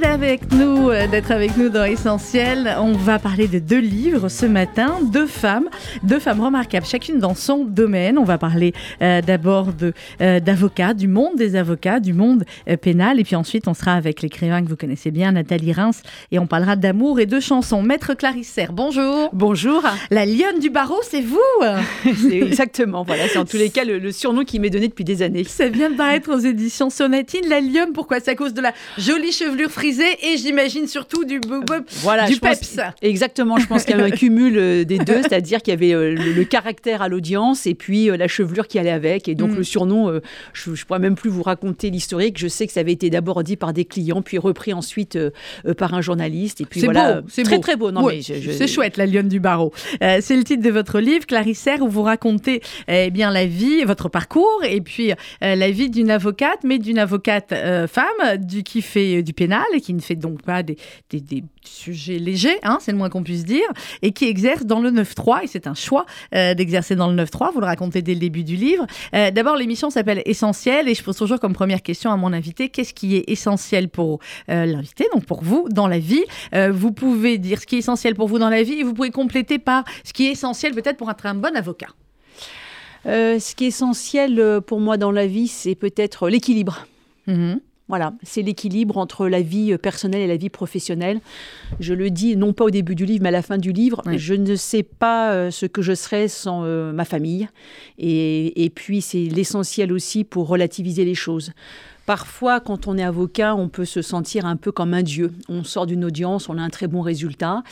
Merci d'être nous, euh, d'être avec nous dans Essentiel. On va parler de deux livres ce matin, deux femmes, deux femmes remarquables, chacune dans son domaine. On va parler euh, d'abord euh, d'avocats, du monde des avocats, du monde pénal, et puis ensuite on sera avec l'écrivain que vous connaissez bien, Nathalie Reims, et on parlera d'amour et de chansons. Maître Clarisser, bonjour. Bonjour. La lionne du barreau, c'est vous. exactement. Voilà, c'est en tous les cas le, surnom qui m'est donné depuis des années. Ça vient de paraître aux éditions Sonatine. La lionne, pourquoi? C'est à cause de la jolie chevelure frisée et j'imagine surtout du, voilà, du peps. exactement, je pense qu'il y avait un cumul euh, des deux, c'est-à-dire qu'il y avait euh, le, caractère à l'audience et puis euh, la chevelure qui allait avec. Et donc mm. le surnom, je ne pourrais même plus vous raconter l'historique. Je sais que ça avait été d'abord dit par des clients, puis repris ensuite par un journaliste. Et puis voilà, c'est très beau. très beau. Non, C'est chouette, la lionne du barreau. c'est le titre de votre livre, Clarissaire, où vous racontez eh bien la vie, votre parcours, et puis la vie d'une avocate, mais d'une avocate femme, du, qui fait du pénal et qui ne fait donc pas des, sujets légers, hein, c'est le moins qu'on puisse dire, et qui exerce dans le 9-3, et c'est un choix euh, d'exercer dans le 9-3, vous le racontez dès le début du livre. Euh, d'abord, l'émission s'appelle Essentiel, et je pose toujours comme première question à mon invité, qu'est-ce qui est essentiel pour euh, l'invité, donc pour vous, dans la vie? Vous pouvez dire ce qui est essentiel pour vous dans la vie, et vous pouvez compléter par ce qui est essentiel peut-être pour être un bon avocat. ce qui est essentiel pour moi dans la vie, c'est peut-être l'équilibre. Mmh voilà, c'est l'équilibre entre la vie euh, personnelle et la vie professionnelle. Je le dis non pas au début du livre, mais à la fin du livre. Je ne sais pas euh, ce que je serais sans euh, ma famille. Et, et puis, c'est l'essentiel aussi pour relativiser les choses. Parfois, quand on est avocat, on peut se sentir un peu comme un dieu. On sort d'une audience, on a un très bon résultat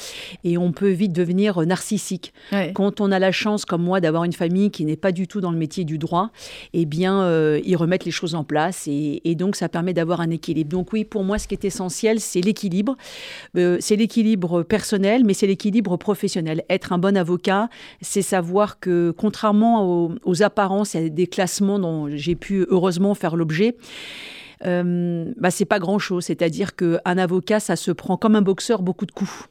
et on peut vite devenir narcissique. Quand on a la chance, comme moi, d'avoir une famille qui n'est pas du tout dans le métier du droit, eh bien, euh, ils remettent les choses en place et, donc ça permet d'avoir un équilibre. Donc oui, pour moi, ce qui est essentiel, c'est l'équilibre. Euh, c'est l'équilibre personnel, mais c'est l'équilibre professionnel. Être un bon avocat, c'est savoir que contrairement aux, aux apparences et des classements dont j'ai pu heureusement faire l'objet, euh, bah, c'est pas grand-chose. C'est-à-dire qu'un avocat, ça se prend comme un boxeur beaucoup de coups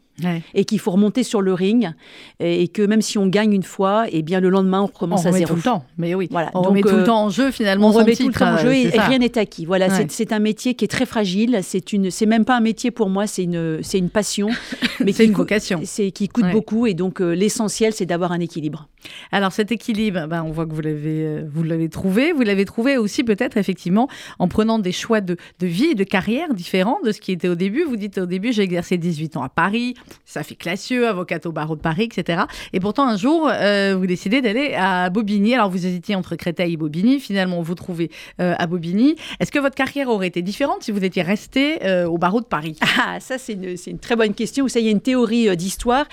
et qu'il faut remonter sur le ring et que même si on gagne une fois, et eh bien le lendemain on recommence à zéro. tout le temps, mais oui. Voilà. On remet tout le euh, temps en jeu finalement. On remet tout le temps en jeu et, rien n'est acquis. Voilà, c'est un métier qui est très fragile. C'est une, c'est même pas un métier pour moi, c'est une, c'est une passion, mais c'est une vocation. C'est qui coûte beaucoup et donc euh, l'essentiel c'est d'avoir un équilibre. Alors cet équilibre, ben, on voit que vous l'avez, euh, vous l'avez trouvé. Vous l'avez trouvé aussi peut-être effectivement en prenant des choix de, de vie et de carrière différents de ce qui était au début. Vous dites au début j'ai exercé 18 ans à Paris, ça fait classique avocate au barreau de Paris, etc. Et pourtant, un jour, euh, vous décidez d'aller à Bobigny. Alors, vous hésitiez entre Créteil et Bobigny. Finalement, vous trouvez euh, à Bobigny. Est-ce que votre carrière aurait été différente si vous étiez resté euh, au barreau de Paris? Ah, ça, c'est une, une, très bonne question. Ça, il y a une théorie d'histoire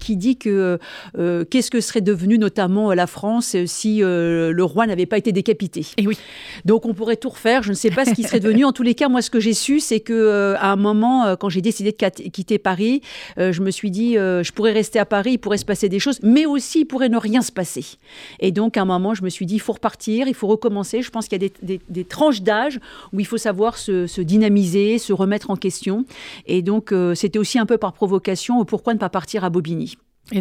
qui dit que qu'est-ce que serait devenu notamment la France si le roi n'avait pas été décapité? Et eh oui. Donc, on pourrait tout refaire. Je ne sais pas ce qui serait devenu. En tous les cas, moi, ce que j'ai su, c'est que à un moment, quand j'ai décidé de quitter Paris, je me suis dit, euh, je pourrais rester à Paris, il pourrait se passer des choses, mais aussi il pourrait ne rien se passer. Et donc, à un moment, je me suis dit, il faut repartir, il faut recommencer. Je pense qu'il y a des, tranches d'âge où il faut savoir se, dynamiser, se remettre en question. Et donc, euh, c'était aussi un peu par provocation, pourquoi ne pas partir à Bobigny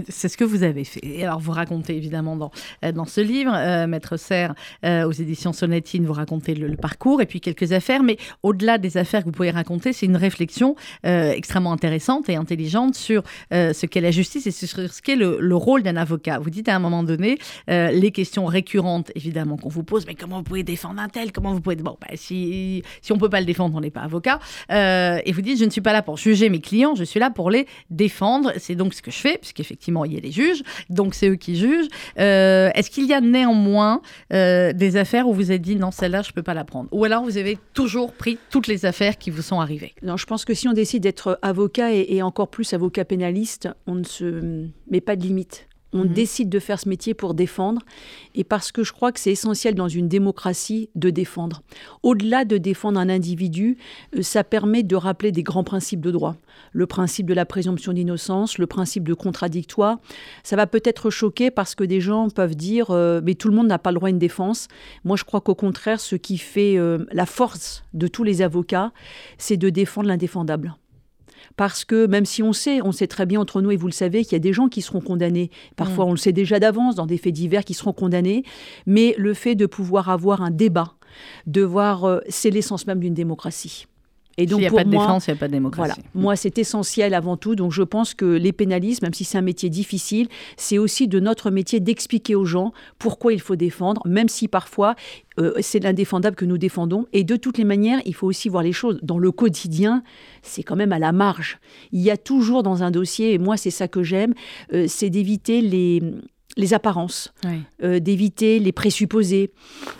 c'est ce que vous avez fait. Alors, vous racontez évidemment dans, euh, dans ce livre, euh, Maître Serre, euh, aux éditions Sonatine, vous racontez le, parcours et puis quelques affaires. Mais au-delà des affaires que vous pouvez raconter, c'est une réflexion extrêmement intéressante et intelligente sur ce qu'est la justice et sur ce qu'est le, rôle d'un avocat. Vous dites à un moment donné, les questions récurrentes, évidemment, qu'on vous pose, mais comment vous pouvez défendre un tel? Comment vous pouvez. Bon, bah, si, si on ne peut pas le défendre, on n'est pas avocat. et vous dites, je ne suis pas là pour juger mes clients, je suis là pour les défendre. C'est donc ce que je fais, puisqu'effectivement, effectivement, il y a les juges, donc c'est eux qui jugent. Euh, est-ce qu'il y a néanmoins euh, des affaires où vous avez dit non, celle-là, je ne peux pas la prendre? Ou alors vous avez toujours pris toutes les affaires qui vous sont arrivées? Non, je pense que si on décide d'être avocat et, encore plus avocat pénaliste, on ne se met pas de limite. On Mhm. décide de faire ce métier pour défendre et parce que je crois que c'est essentiel dans une démocratie de défendre. Au-delà de défendre un individu, euh, ça permet de rappeler des grands principes de droit. Le principe de la présomption d'innocence, le principe de contradictoire. Ça va peut-être choquer parce que des gens peuvent dire euh, mais tout le monde n'a pas le droit à une défense. Moi, je crois qu'au contraire, ce qui fait euh, la force de tous les avocats, c'est de défendre l'indéfendable. Parce que même si on sait, on sait très bien entre nous, et vous le savez, qu'il y a des gens qui seront condamnés. Parfois, on le sait déjà d'avance, dans des faits divers, qui seront condamnés. Mais le fait de pouvoir avoir un débat, de voir, euh, c'est l'essence même d'une démocratie. Et S'il n'y a pour pas de moi, défense, il n'y a pas de démocratie. voilà, moi c'est essentiel avant tout. Donc je pense que les pénalistes, même si c'est un métier difficile, c'est aussi de notre métier d'expliquer aux gens pourquoi il faut défendre, même si parfois euh, c'est l'indéfendable que nous défendons. Et de toutes les manières, il faut aussi voir les choses dans le quotidien. C'est quand même à la marge. Il y a toujours dans un dossier, et moi c'est ça que j'aime, euh, c'est d'éviter les les apparences, Oui. euh, d'éviter les présupposés,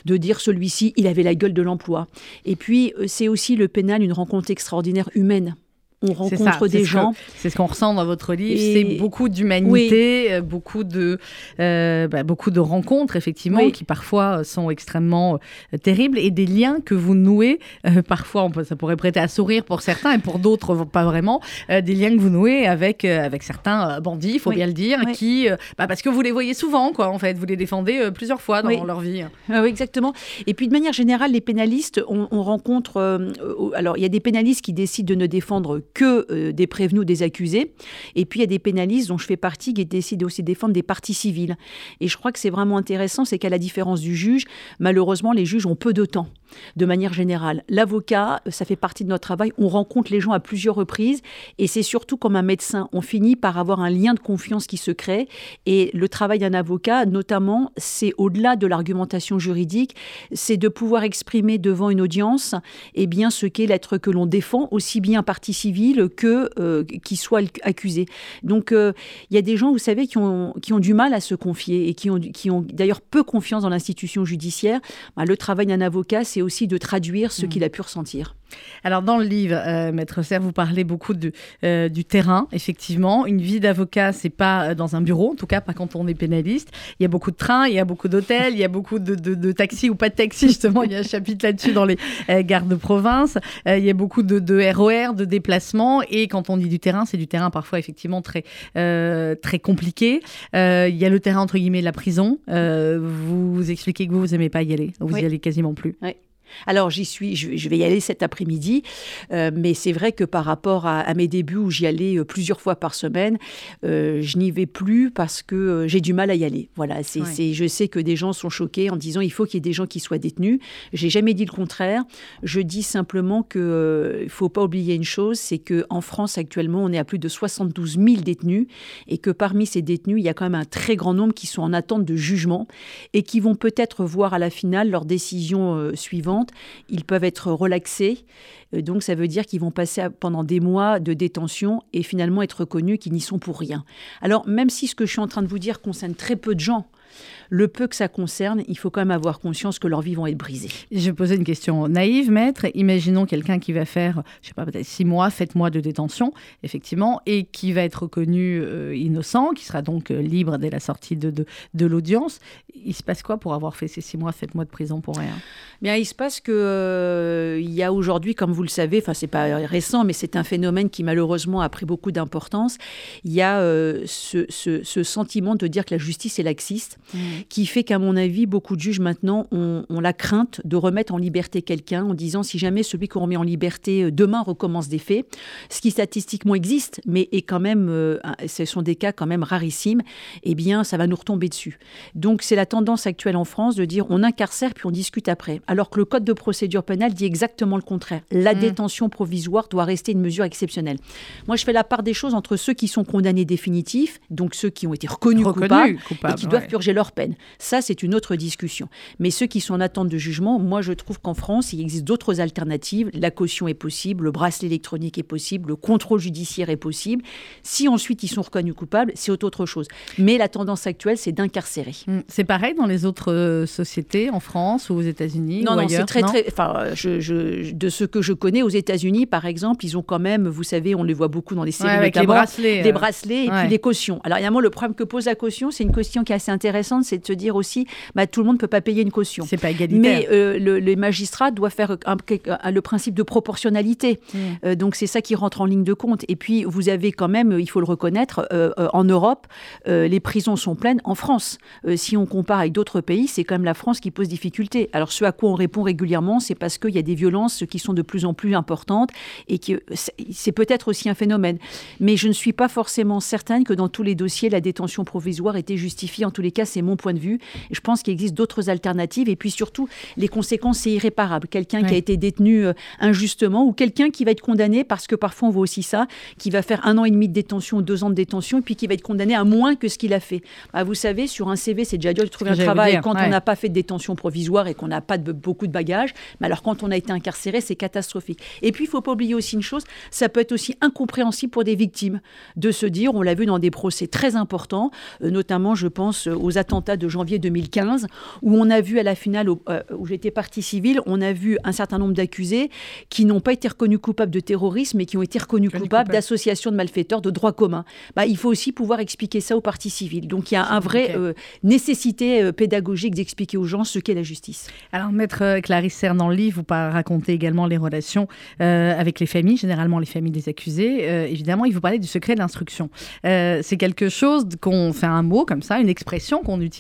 de dire celui-ci, il avait la gueule de l'emploi. Et puis, euh, c'est aussi le pénal, une rencontre extraordinaire humaine. On ça, rencontre des gens. C'est ce qu'on ressent dans votre livre, c'est beaucoup d'humanité, euh, beaucoup de euh, bah, beaucoup de rencontres effectivement Oui. qui parfois euh, sont extrêmement euh, terribles et des liens que vous nouez. euh, parfois, on peut- ça pourrait prêter à sourire pour certains et pour d'autres pas vraiment. des liens que vous nouez avec avec certains bandits, il faut Oui. bien le dire, qui bah, parce que vous les voyez souvent quoi. En fait, vous les défendez plusieurs fois dans leur vie. Ah oui, exactement. Et puis de manière générale, les pénalistes, on, on rencontre. alors, il y a des pénalistes qui décident de ne défendre que euh, des prévenus ou des accusés. Et puis, il y a des pénalistes dont je fais partie qui décident aussi de défendre des parties civiles. Et je crois que c'est vraiment intéressant, c'est qu'à la différence du juge, malheureusement, les juges ont peu de temps, de manière générale. L'avocat, ça fait partie de notre travail. On rencontre les gens à plusieurs reprises. Et c'est surtout comme un médecin. On finit par avoir un lien de confiance qui se crée. Et le travail d'un avocat, notamment, c'est au-delà de l'argumentation juridique, c'est de pouvoir exprimer devant une audience eh bien, ce qu'est l'être que l'on défend, aussi bien partie civile que euh, qui soit accusé. Donc, euh, il y a des gens, vous savez, qui ont, qui ont du mal à se confier et qui ont, qui ont d'ailleurs peu confiance dans l'institution judiciaire. Ben, le travail d'un avocat, c'est aussi de traduire ce Mmh. qu'il a pu ressentir. Alors dans le livre, euh, Maître Serre, vous parlez beaucoup du, euh, du terrain, effectivement. Une vie d'avocat, c'est pas euh, dans un bureau, en tout cas pas quand on est pénaliste. Il y a beaucoup de trains, il y a beaucoup d'hôtels, il y a beaucoup de, de- de taxis ou pas de taxis, justement. Il y a un chapitre là-dessus dans les euh, gares de province. Il y a beaucoup de, de RER, de déplacements. Et quand on dit du terrain, c'est du terrain parfois effectivement très, très compliqué. Il y a le terrain, entre guillemets, de la prison. Vous, expliquez que vous, vous aimez pas y aller. Vous Oui. y allez quasiment plus. Alors j'y suis, je, je vais y aller cet après-midi, euh, mais c'est vrai que par rapport à, à mes débuts où j'y allais euh, plusieurs fois par semaine, euh, je n'y vais plus parce que j'ai du mal à y aller. Voilà, c'est, Ouais. je sais que des gens sont choqués en disant il faut qu'il y ait des gens qui soient détenus. J'ai jamais dit le contraire. Je dis simplement que euh, il faut pas oublier une chose, c'est que en France actuellement on est à plus de 72 000 détenus et que parmi ces détenus il y a quand même un très grand nombre qui sont en attente de jugement et qui vont peut-être voir à la finale leur décision euh, Ils peuvent être relaxés. Euh, donc, ça veut dire qu'ils vont passer pendant des mois de détention et finalement être reconnus qu'ils n'y sont pour rien. Alors, même si ce que je suis en train de vous dire concerne très peu de gens, le peu que ça concerne, il faut quand même avoir conscience que leurs vies vont être brisées. Je vais poser une question naïve, maître. Imaginons quelqu'un qui va faire, je sais pas, peut-être six mois, sept mois de détention, effectivement, et qui va être reconnu euh, innocent, qui sera donc euh, libre dès la sortie de, de, de l'audience. Il se passe quoi pour avoir fait ces six mois, sept mois de prison pour rien? Bien, il se passe que euh, il y a aujourd'hui, comme vous le savez, enfin c'est pas récent, mais c'est un phénomène qui malheureusement a pris beaucoup d'importance. Il y a ce, ce- ce sentiment de dire que la justice est laxiste, qui fait qu'à mon avis, beaucoup de juges maintenant ont, ont la crainte de remettre en liberté quelqu'un en disant si jamais celui qu'on remet en liberté euh, demain recommence des faits, ce qui statistiquement existe, mais est quand même, euh, ce sont des cas quand même rarissimes, eh bien ça va nous retomber dessus. Donc c'est la tendance actuelle en France de dire on incarcère puis on discute après. Alors que le code de procédure pénale dit exactement le contraire. La Mm. détention provisoire doit rester une mesure exceptionnelle. Moi je fais la part des choses entre ceux qui sont condamnés définitifs, donc ceux qui ont été reconnus, coupables, Reconnu, et qui doivent purger leur peine. Peine. Ça, c'est une autre discussion. Mais ceux qui sont en attente de jugement, moi, je trouve qu'en France, il existe d'autres alternatives. La caution est possible, le bracelet électronique est possible, le contrôle judiciaire est possible. Si ensuite ils sont reconnus coupables, c'est autre chose. Mais la tendance actuelle, c'est d'incarcérer. Mmh. C'est pareil dans les autres euh, sociétés, en France ou aux États-Unis Non, ou non, c'est très, très. Enfin, je, de ce que je connais, aux États-Unis, par exemple, ils ont quand même, vous savez, on les voit beaucoup dans les séries, avec les bracelets, des euh. bracelets et Ouais. puis les cautions. Alors, évidemment, le problème que pose la caution, c'est une question qui est assez intéressante, c'est de se dire aussi, bah, tout le monde ne peut pas payer une caution. C'est pas égalitaire. Mais euh, le, les magistrats doivent faire un- un- le principe de proportionnalité. Mm. Euh, donc c'est ça qui rentre en ligne de compte. Et puis vous avez quand même, il faut le reconnaître, euh, en Europe, les prisons sont pleines. En France, si on compare avec d'autres pays, c'est quand même la France qui pose difficulté. Alors ce à quoi on répond régulièrement, c'est parce qu'il y a des violences qui sont de plus en plus importantes et que c'est- c'est peut-être aussi un phénomène. Mais je ne suis pas forcément certaine que dans tous les dossiers, la détention provisoire était justifiée. En tous les cas, c'est mon point de vue. Et je pense qu'il existe d'autres alternatives. Et puis surtout, les conséquences, c'est irréparable. Quelqu'un qui a été détenu euh, injustement ou quelqu'un qui va être condamné, parce que parfois on voit aussi ça, qui va faire un an et demi de détention, deux ans de détention, et puis qui va être condamné à moins que ce qu'il a fait. Bah, vous savez, sur un CV, c'est déjà dur de trouver un travail dire, quand ouais. on n'a pas fait de détention provisoire et qu'on n'a pas de, beaucoup de bagages. Mais alors quand on a été incarcéré, c'est catastrophique. Et puis il faut pas oublier aussi une chose, ça peut être aussi incompréhensible pour des victimes de se dire, on l'a vu dans des procès très importants, euh, notamment je pense euh, aux attentats de janvier 2015, où on a vu à la finale, euh, où j'étais partie civile, on a vu un certain nombre d'accusés qui n'ont pas été reconnus coupables de terrorisme, mais qui ont été reconnus coupables coupables. d'association de malfaiteurs de droit commun. Bah, il faut aussi pouvoir expliquer ça aux parties civiles. Donc il y a un vrai euh, nécessité euh, pédagogique d'expliquer aux gens ce qu'est la justice. Alors, maître Clarisse Serre, dans le livre, vous racontez également les relations avec les familles, généralement les familles des accusés. Évidemment, il vous parlait du secret de l'instruction. C'est quelque chose qu'on fait un mot comme ça, une expression qu'on utilise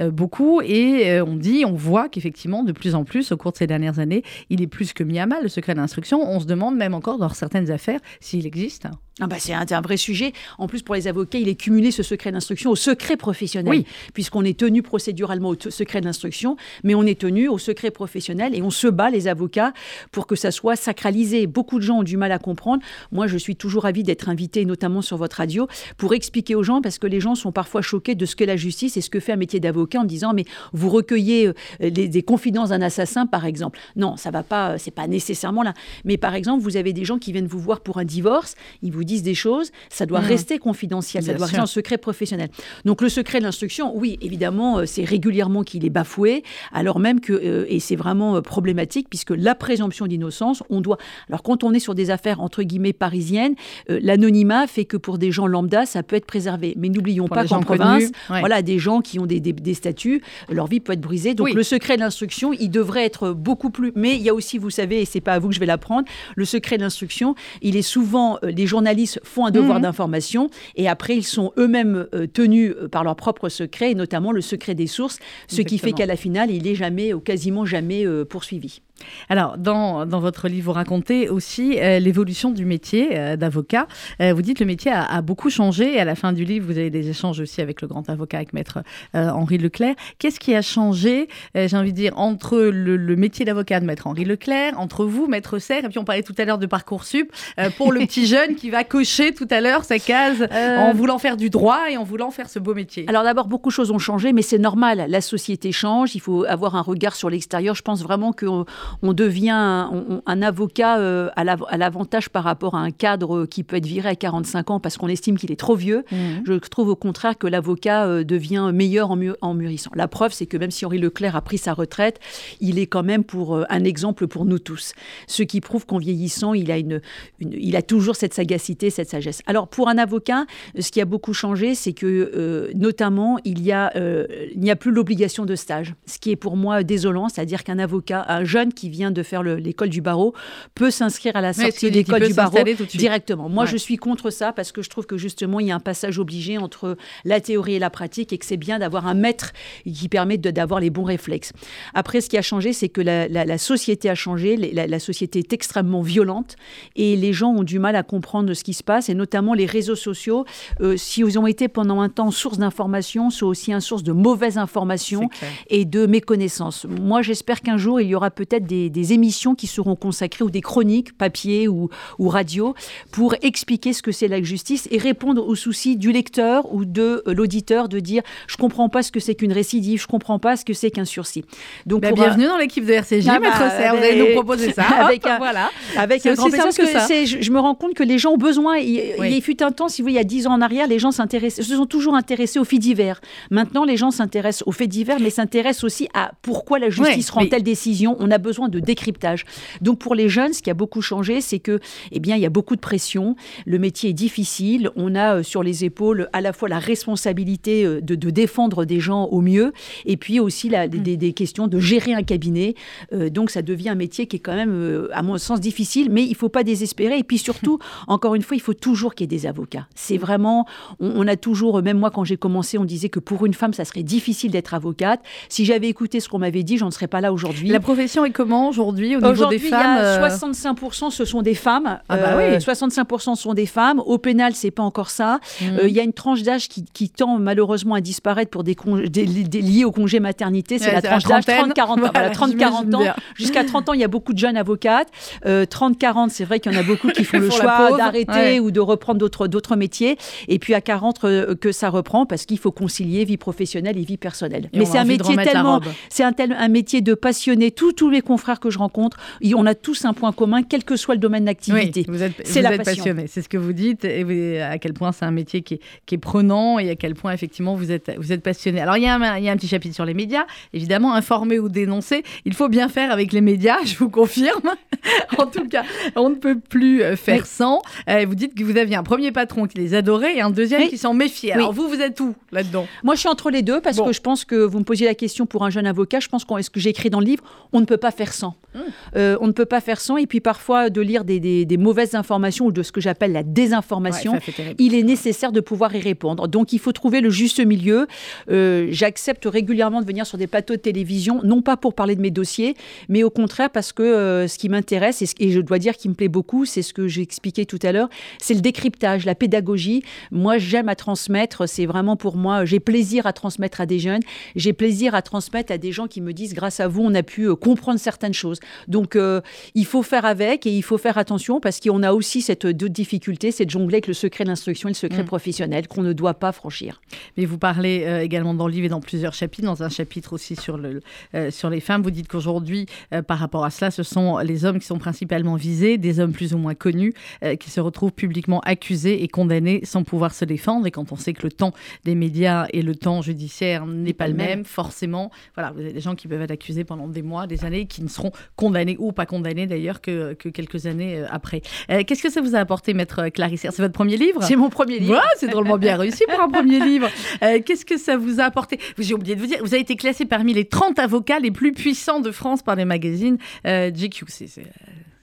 euh, beaucoup et euh, on dit, on voit qu'effectivement, de plus en plus, au cours de ces dernières années, il est plus que mis à mal, le secret de l'instruction. On se demande même encore dans certaines affaires s'il existe. Ah bah c'est un, vrai sujet. En plus, pour les avocats, il est cumulé ce secret d'instruction au secret professionnel, Oui. puisqu'on est tenu procéduralement au secret d'instruction, mais on est tenu au secret professionnel et on se bat, les avocats, pour que ça soit sacralisé. Beaucoup de gens ont du mal à comprendre. Moi, je suis toujours ravie d'être invitée, notamment sur votre radio, pour expliquer aux gens, parce que les gens sont parfois choqués de ce qu'est la justice et ce que fait un métier d'avocat en disant, mais vous recueillez euh, des confidences d'un assassin, par exemple. Non, ça va pas, euh, c'est pas nécessairement là. Mais par exemple, vous avez des gens qui viennent vous voir pour un divorce, ils vous disent des choses, ça doit Mhm. rester confidentiel, ça doit sûr. rester en secret professionnel. Donc le secret de l'instruction, oui, évidemment, euh, c'est régulièrement qu'il est bafoué, alors même que, et c'est vraiment problématique, puisque la présomption d'innocence, on doit... Alors quand on est sur des affaires, entre guillemets, parisiennes, l'anonymat fait que pour des gens lambda, ça peut être préservé. Mais n'oublions pas qu'en province, ouais. voilà, des gens qui ont des, des- des statuts, leur vie peut être brisée. Donc Oui. le secret de l'instruction, il devrait être beaucoup plus... Mais il y a aussi, vous savez, et c'est pas à vous que je vais l'apprendre, le secret de l'instruction, il est souvent... euh, les journalistes font un devoir Mhm. d'information et après, ils sont eux-mêmes euh, tenus euh, par leur propre secret, et notamment le secret des sources, ce qui fait qu'à la finale, il est jamais ou quasiment jamais poursuivi. Alors, dans, dans votre livre, vous racontez aussi euh, l'évolution du métier euh, d'avocat. Euh, vous dites que le métier a, a beaucoup changé. À la fin du livre, vous avez des échanges aussi avec le grand avocat, avec maître Henri Leclerc. Qu'est-ce qui a changé, j'ai envie de dire, entre le, le métier d'avocat de maître Henri Leclerc, entre vous, maître Serre, et puis on parlait tout à l'heure de Parcoursup, pour le petit jeune qui va cocher tout à l'heure sa case en voulant faire du droit et en voulant faire ce beau métier Alors d'abord, beaucoup de choses ont changé, mais c'est normal. La société change. Il faut avoir un regard sur l'extérieur. Je pense vraiment qu'on on devient un, on- un avocat euh, à l'av- à l'avantage par rapport à un cadre qui peut être viré à 45 ans parce qu'on estime qu'il est trop vieux. Mhm. Je trouve au contraire que l'avocat euh, devient meilleur en, mu- en mûrissant. La preuve, c'est que même si Henri Leclerc a pris sa retraite, il est quand même pour euh, un exemple pour nous tous. Ce qui prouve qu'en vieillissant, il a, une, une- il a toujours cette sagacité, cette sagesse. Alors pour un avocat, ce qui a beaucoup changé, c'est que euh, notamment il y a, euh, il n'y a plus l'obligation de stage, ce qui est pour moi désolant, c'est-à-dire qu'un avocat, un jeune qui vient de faire le- l'école du barreau, peut s'inscrire à la sortie de l'école du barreau directement. Moi, Ouais. je suis contre ça parce que je trouve que justement, il y a un passage obligé entre la théorie et la pratique et que c'est bien d'avoir un maître qui permet d'avoir les bons réflexes. Après, ce qui a changé, c'est que la, la- la société a changé, la, la société est extrêmement violente et les gens ont du mal à comprendre ce qui se passe et notamment les réseaux sociaux, euh, si ils ont été pendant un temps source d'information, sont aussi une source de mauvaises informations et de méconnaissance. Moi, j'espère qu'un jour, il y aura peut-être des, émissions qui seront consacrées ou des chroniques, papier ou, ou radio, pour expliquer ce que c'est la justice et répondre aux soucis du lecteur ou de euh, l'auditeur de dire je comprends pas ce que c'est qu'une récidive, je comprends pas ce que c'est qu'un sursis. Donc bah, bienvenue dans l'équipe de RCJ, ah, maître bah, vous allez nous proposer ça. avec un, voilà, avec un grand plaisir que, ça. Je, me rends compte que les gens ont besoin. Il, il fut un temps, si vous voulez, il y a dix ans en arrière, les gens se sont toujours intéressés aux faits divers. Maintenant, les gens s'intéressent aux faits divers, mais s'intéressent aussi à pourquoi la justice rend telle décision. On a besoin de décryptage. Donc pour les jeunes, ce qui a beaucoup changé, c'est que, eh bien, il y a beaucoup de pression. Le métier est difficile. On a euh, sur les épaules à la fois la responsabilité euh, de, défendre des gens au mieux, et puis aussi la, des, mm. questions de gérer un cabinet. Euh, donc ça devient un métier qui est quand même, à mon sens, difficile, mais il ne faut pas désespérer. Et puis surtout, encore une fois, il faut toujours qu'il y ait des avocats. C'est vraiment, on, a toujours, même moi quand j'ai commencé, on disait que pour une femme, ça serait difficile d'être avocate. Si j'avais écouté ce qu'on m'avait dit, j'en serais pas là aujourd'hui. La profession est comment aujourd'hui au niveau des femmes Aujourd'hui, 65% ce sont des femmes. Ah bah oui. 65% sont des femmes. Au pénal, c'est pas encore ça. Mmh. Euh, il y a une tranche d'âge qui, qui, tend malheureusement à disparaître pour des, des, liés au congé maternité. C'est la tranche d'âge 30-40 ans. Jusqu'à 30 ans, il y a beaucoup de jeunes avocates. 30-40, euh, c'est vrai qu'il y en a beaucoup qui font le choix d'arrêter ou de reprendre d'autres métiers. Et puis à 40, euh, que ça reprend parce qu'il faut concilier vie professionnelle et vie personnelle. Mais c'est un métier tellement, c'est un, tel, un métier de passionné. Tous, tous les confrères que je rencontre, on a tous un point commun, quel que soit le domaine d'activité. vous êtes, c'est la passionné, c'est ce que vous dites, et à quel point c'est un métier qui est, prenant et à quel point effectivement vous êtes, vous êtes passionné. Alors il y, a un, il y a un petit chapitre sur les médias, évidemment, informer ou dénoncer. Il faut bien faire avec les médias, je vous confirme. en tout cas, on ne peut plus euh, faire sans. Euh, vous dites que vous aviez un premier patron qui les adorait et un deuxième qui s'en méfiait. Alors vous, vous êtes où là-dedans? Moi, je suis entre les deux parce que je pense que vous me posiez la question pour un jeune avocat. Je pense qu'on, ce que j'ai écrit dans le livre, on ne peut pas faire sans. Mmh. Euh, on ne peut pas faire sans. Et puis parfois, de lire des, mauvaises informations ou de ce que j'appelle la désinformation, il est nécessaire de pouvoir y répondre. Donc il faut trouver le juste milieu. Euh, j'accepte régulièrement de venir sur des plateaux de télévision, non pas pour parler de mes dossiers, mais au contraire parce que euh, ce qui m'intéresse, et, et, je dois dire qu'il me plaît beaucoup, c'est ce que j'ai expliqué tout à l'heure, c'est le décryptage, la pédagogie. Moi, j'aime à transmettre. C'est vraiment pour moi, j'ai plaisir à transmettre à des jeunes. J'ai plaisir à transmettre à des gens qui me disent, grâce à vous, on a pu comprendre certaines choses. Donc, euh, il faut faire avec et il faut faire attention parce qu'on a aussi cette difficulté, c'est de jongler avec le secret de l'instruction et le secret mm. professionnel qu'on ne doit pas franchir. Mais vous parlez euh, également dans le livre et dans plusieurs chapitres, dans un chapitre aussi sur, le, euh, sur les femmes, vous dites qu'aujourd'hui, par rapport à cela, ce sont les hommes qui sont principalement visés, des hommes plus ou moins connus, qui se retrouvent publiquement accusés et condamnés sans pouvoir se défendre. Et quand on sait que le temps des médias et le temps judiciaire n'est pas le même, forcément, voilà, vous avez des gens qui peuvent être accusés pendant des mois, des années, qui ne seront condamnés ou pas condamnés d'ailleurs que, que, quelques années euh, après. Euh, qu'est-ce que ça vous a apporté, maître Clarisse? C'est votre premier livre? C'est mon premier livre. c'est drôlement bien réussi pour un premier livre. Euh, qu'est-ce que ça vous a apporté? J'ai oublié de vous dire, vous avez été classé parmi les 30 avocats les plus puissants de France par les magazines GQ. C'est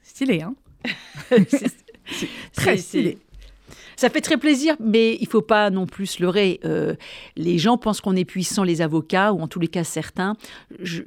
stylé, hein? C'est très stylé. Ça fait très plaisir, mais il faut pas non plus se leurrer. Euh, les gens pensent qu'on est puissant, les avocats, ou en tous les cas certains. Je,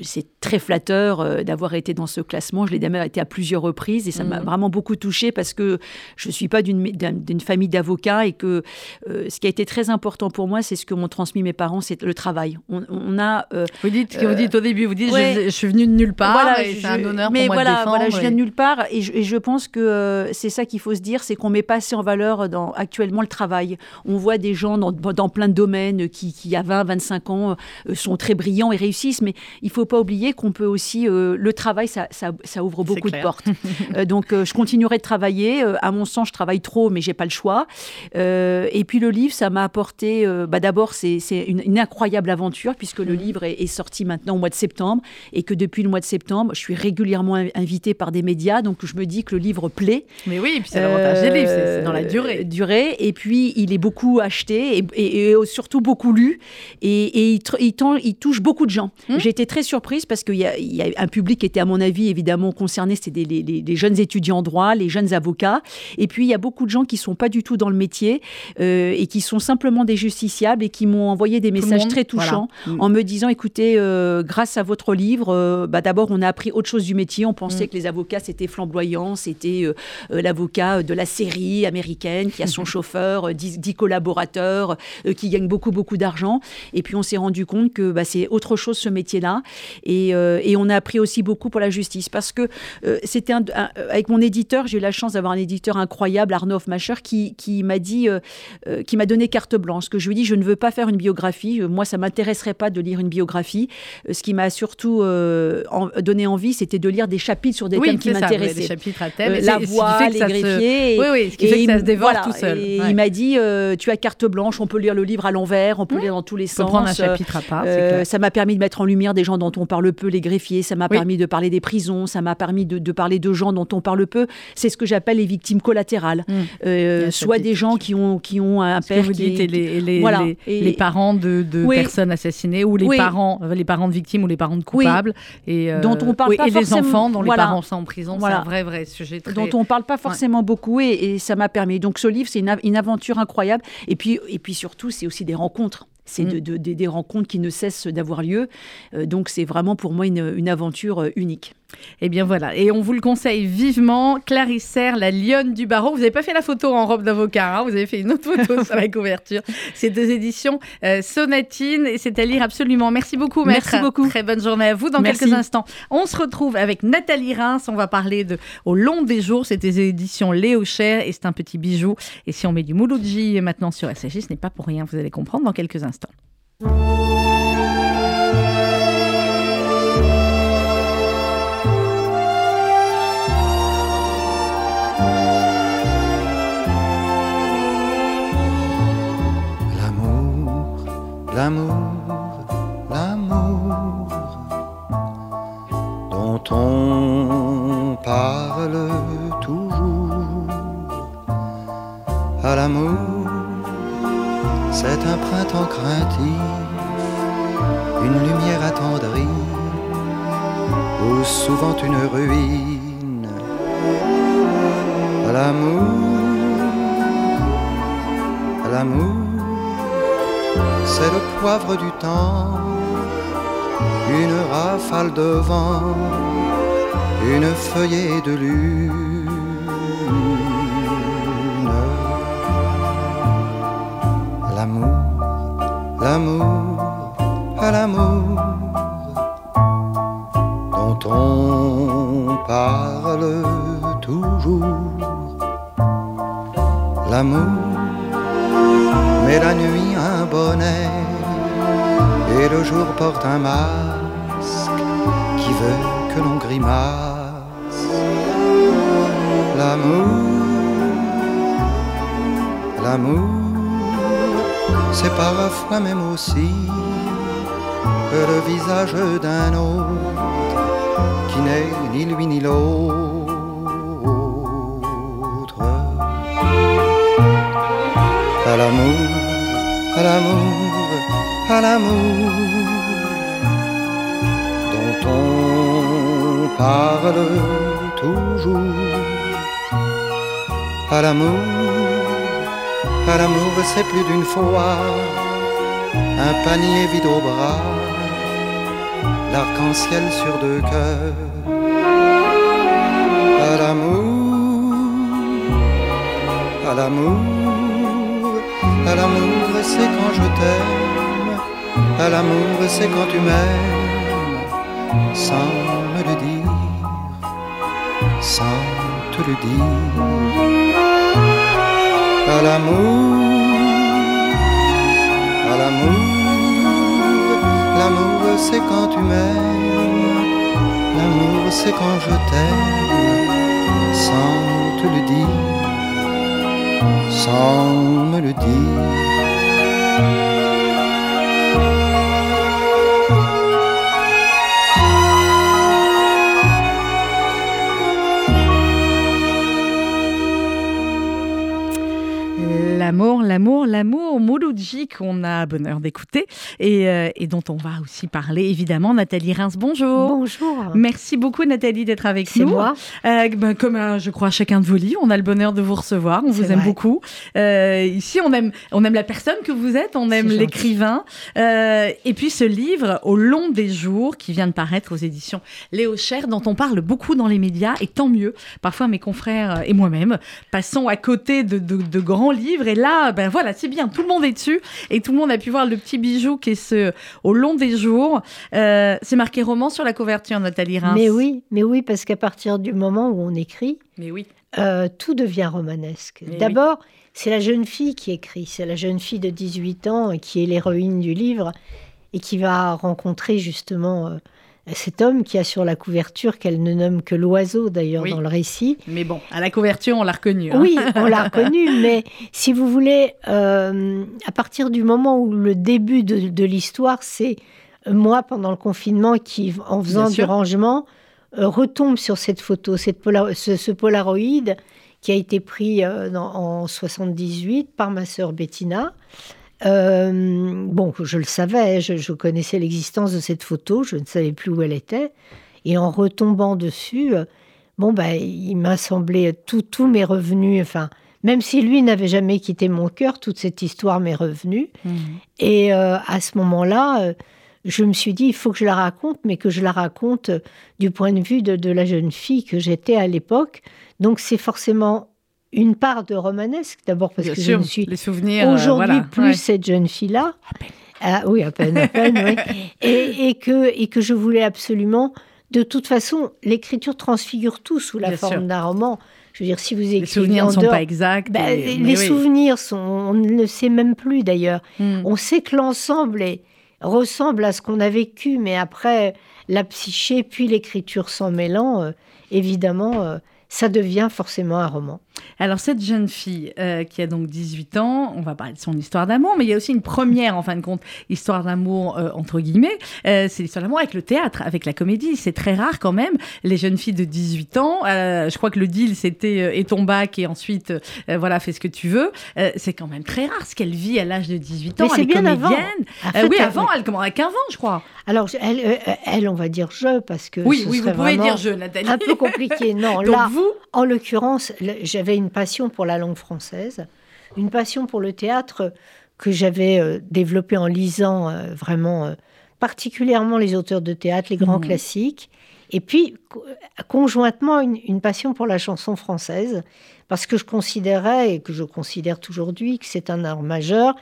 c'est très flatteur euh, d'avoir été dans ce classement. Je l'ai d'ailleurs été à plusieurs reprises et ça m'a mhm. vraiment beaucoup touchée parce que je ne suis pas d'une famille d'avocats et que euh, ce qui a été très important pour moi, c'est ce que m'ont transmis mes parents, c'est le travail. On, a. vous dites que vous dites au début. Vous dites je, suis venue de nulle part. Voilà, c'est un honneur mais pour moi voilà, de défendre, voilà, je viens de nulle part et je, et je pense que c'est ça qu'il faut se dire, c'est qu'on met pas assez en valeur dans actuellement le travail. On voit des gens dans, dans plein de domaines qui, qui à 20, 25 ans, euh, sont très brillants et réussissent, mais il faut pas oublier qu'on peut aussi... Euh, le travail, ça, ça, ça ouvre beaucoup de portes. Euh, donc, je continuerai de travailler. à mon sens, je travaille trop, mais j'ai pas le choix. et puis, le livre, ça m'a apporté... bah, D'abord, c'est une, incroyable aventure, puisque le mmh. livre est, sorti maintenant au mois de septembre, et que depuis le mois de septembre, je suis régulièrement invitée par des médias, donc je me dis que le livre plaît. Mais oui, et puis c'est l'avantage des livres, c'est dans la durée durée. Et puis, il est beaucoup acheté et, surtout beaucoup lu. Et, il, il, touche beaucoup de gens. Hmm. J'ai été très surprise parce qu'il y, a un public qui était, à mon avis, évidemment concerné. C'était les, jeunes étudiants en droit, les jeunes avocats. Et puis, il y a beaucoup de gens qui sont pas du tout dans le métier euh, et qui sont simplement des justiciables et qui m'ont envoyé des messages très touchants en me disant, écoutez, euh, grâce à votre livre, euh, bah, d'abord, on a appris autre chose du métier. On pensait hmm. que les avocats, c'était flamboyant, c'était l'avocat de la série américaine qui a son chauffeur, 10, collaborateurs, qui gagne beaucoup, beaucoup d'argent. Et puis on s'est rendu compte que bah, c'est autre chose ce métier-là. Et, et, on a appris aussi beaucoup pour la justice parce que c'était avec mon éditeur, j'ai eu la chance d'avoir un éditeur incroyable, Arnaud Macher, qui, qui m'a dit, qui m'a donné carte blanche, que je lui ai dit, je ne veux pas faire une biographie. Moi, ça m'intéresserait pas de lire une biographie. Ce qui m'a surtout donné envie, c'était de lire des chapitres sur des thèmes qui m'intéressaient. chapitres à thème. la voix, les greffiers. Oui, oui, ce qui fait que ça se dévore tout seul. Et il m'a dit, tu as carte blanche, on peut lire le livre à l'envers, on peut lire dans tous les sens. prendre un chapitre à part. ça m'a permis de mettre en lumière des gens dont on parle peu, les greffiers. Ça m'a permis de parler des prisons. Ça m'a permis de, parler de gens dont on parle peu. C'est ce que j'appelle les victimes collatérales. Mmh. soit des gens qui ont, qui ont un père vous qui dites, les, les, voilà. les, parents de, personnes assassinées ou les parents, les parents de victimes ou les parents de coupables. Et, dont on parle pas et les enfants dont les parents sont en prison. C'est un vrai, vrai sujet. Dont on parle pas forcément beaucoup et, ça m'a permis. Donc ce livre, c'est une, une, aventure incroyable. Et puis, et puis surtout, c'est aussi des rencontres. C'est mm. de, des rencontres qui ne cessent d'avoir lieu. Euh, donc c'est vraiment pour moi une, une aventure euh, unique. Eh bien voilà, et on vous le conseille vivement. Clarisse Serre, la lionne du barreau. Vous n'avez pas fait la photo en robe d'avocat, hein vous avez fait une autre photo sur la couverture. C'est deux éditions euh, Sonatine et c'est à lire absolument. Merci beaucoup, maître. Merci beaucoup. Très bonne journée à vous. Dans quelques instants, on se retrouve avec Nathalie Reims. On va parler de Au long des jours. C'est des éditions Léo Cher et c'est un petit bijou. Et si on met du Mouloudji maintenant sur SAG, ce n'est pas pour rien. Vous allez comprendre dans quelques instants. L'amour, l'amour dont on parle toujours à l'amour c'est un printemps craintif, une lumière attendrie, ou souvent une ruine. À l'amour, à l'amour, c'est le poivre du temps, une rafale de vent, une feuillée de lune l'amour, à l'amour dont on parle toujours. L'amour, mais la nuit et le jour porte un masque qui veut que l'on grimace. L'amour, l'amour c'est parfois même aussi le visage d'un autre qui n'est ni lui ni l'autre. L'amour, à l'amour, à l'amour dont on parle toujours. À l'amour à l'amour, c'est plus d'une fois un panier vide au bras, l'arc-en-ciel sur deux cœurs. À l'amour, à l'amour, à l'amour, c'est quand je t'aime. À l'amour, c'est quand tu m'aimes, sans me le dire, sans te le dire. À l'amour, à l'amour. L'amour c'est quand tu m'aimes, l'amour c'est quand je t'aime, sans te le dire, sans me le dire. L'amour, l'amour, l'amour, Mouloudji qu'on a bonheur d'écouter et, euh, et, dont on va aussi parler évidemment. Nathalie Reims, bonjour. Bonjour. Merci beaucoup Nathalie d'être avec nous. Moi. Euh, ben, comme euh, je crois chacun de vos livres, on a le bonheur de vous recevoir. On vous vrai. aime beaucoup. Ici, on aime, on aime la personne que vous êtes, on aime l'écrivain. Et puis ce livre, Au long des jours, qui vient de paraître aux éditions Léo Cher, dont on parle beaucoup dans les médias, et tant mieux. Parfois, mes confrères et moi-même passons à côté de, de, de grands livres. Et là, ben voilà, c'est bien, tout le monde est dessus et tout le monde a pu voir le petit bijou qui est ce Au long des jours. Euh, c'est marqué roman sur la couverture, Nathalie Reims. Mais oui, mais oui, parce qu'à partir du moment où on écrit, mais oui. Euh, tout devient romanesque. D'abord, oui. c'est la jeune fille qui écrit, c'est la jeune fille de 18 ans qui est l'héroïne du livre et qui va rencontrer justement euh, cet homme qui a sur la couverture, qu'elle ne nomme que l'oiseau d'ailleurs oui. dans le récit. Mais bon, à la couverture, on l'a reconnu. Hein. Oui, on l'a reconnu, mais si vous voulez, euh, à partir du moment où le début de, de l'histoire, c'est moi pendant le confinement qui, en faisant Bien du sûr. rangement, euh, retombe sur cette photo, cette pola ce, ce, Polaroid qui a été pris euh, dans, en 78 par ma sœur Bettina. Euh, bon, je le savais, je, je connaissais l'existence de cette photo, je ne savais plus où elle était. Et en retombant dessus, euh, bon, bah, il m'a semblé tous mes revenus, enfin, même si lui n'avait jamais quitté mon cœur, toute cette histoire m'est revenue. Mmh. Et euh, à ce moment-là, je me suis dit, il faut que je la raconte, mais que je la raconte du point de vue de, de la jeune fille que j'étais à l'époque. Donc c'est forcément une part de romanesque, d'abord parce Bien que sûr, je ne suis euh, aujourd'hui voilà, plus ouais. cette jeune fille-là. Ah, oui, à peine, à peine, oui. Et, et, que, et que je voulais absolument... De toute façon, l'écriture transfigure tout sous la Bien forme d'un roman. Je veux dire, si vous écrivez les souvenirs ne sont dehors, pas exacts. et... les oui. souvenirs sont, on ne le sait même plus d'ailleurs. Mm. On sait que l'ensemble ressemble à ce qu'on a vécu, mais après la psyché puis l'écriture s'en mêlant, euh, évidemment, euh, ça devient forcément un roman. Alors cette jeune fille euh, qui a donc 18 ans, on va parler de son histoire d'amour, mais il y a aussi une première, en fin de compte, histoire d'amour euh, entre guillemets. Euh, c'est l'histoire d'amour avec le théâtre, avec la comédie. C'est très rare quand même. Les jeunes filles de 18 ans, je crois que le deal c'était et ton bac et ensuite voilà fais ce que tu veux. c'est quand même très rare ce qu'elle vit à l'âge de 18 ans. Mais c'est bien comédienne. avant. oui, avant, elle commence avec 15 ans, je crois. Alors elle, elle, on va dire je parce que oui, ce oui, vous pouvez dire je, Nathalie. Un peu compliqué. Non, donc là, vous, en l'occurrence, j'avais une passion pour la langue française, une passion pour le théâtre que j'avais euh, développée en lisant euh, vraiment euh, particulièrement les auteurs de théâtre, les grands mmh. classiques, et puis conjointement une, une, passion pour la chanson française, parce que je considérais, et que je considère aujourd'hui, que c'est un art majeur,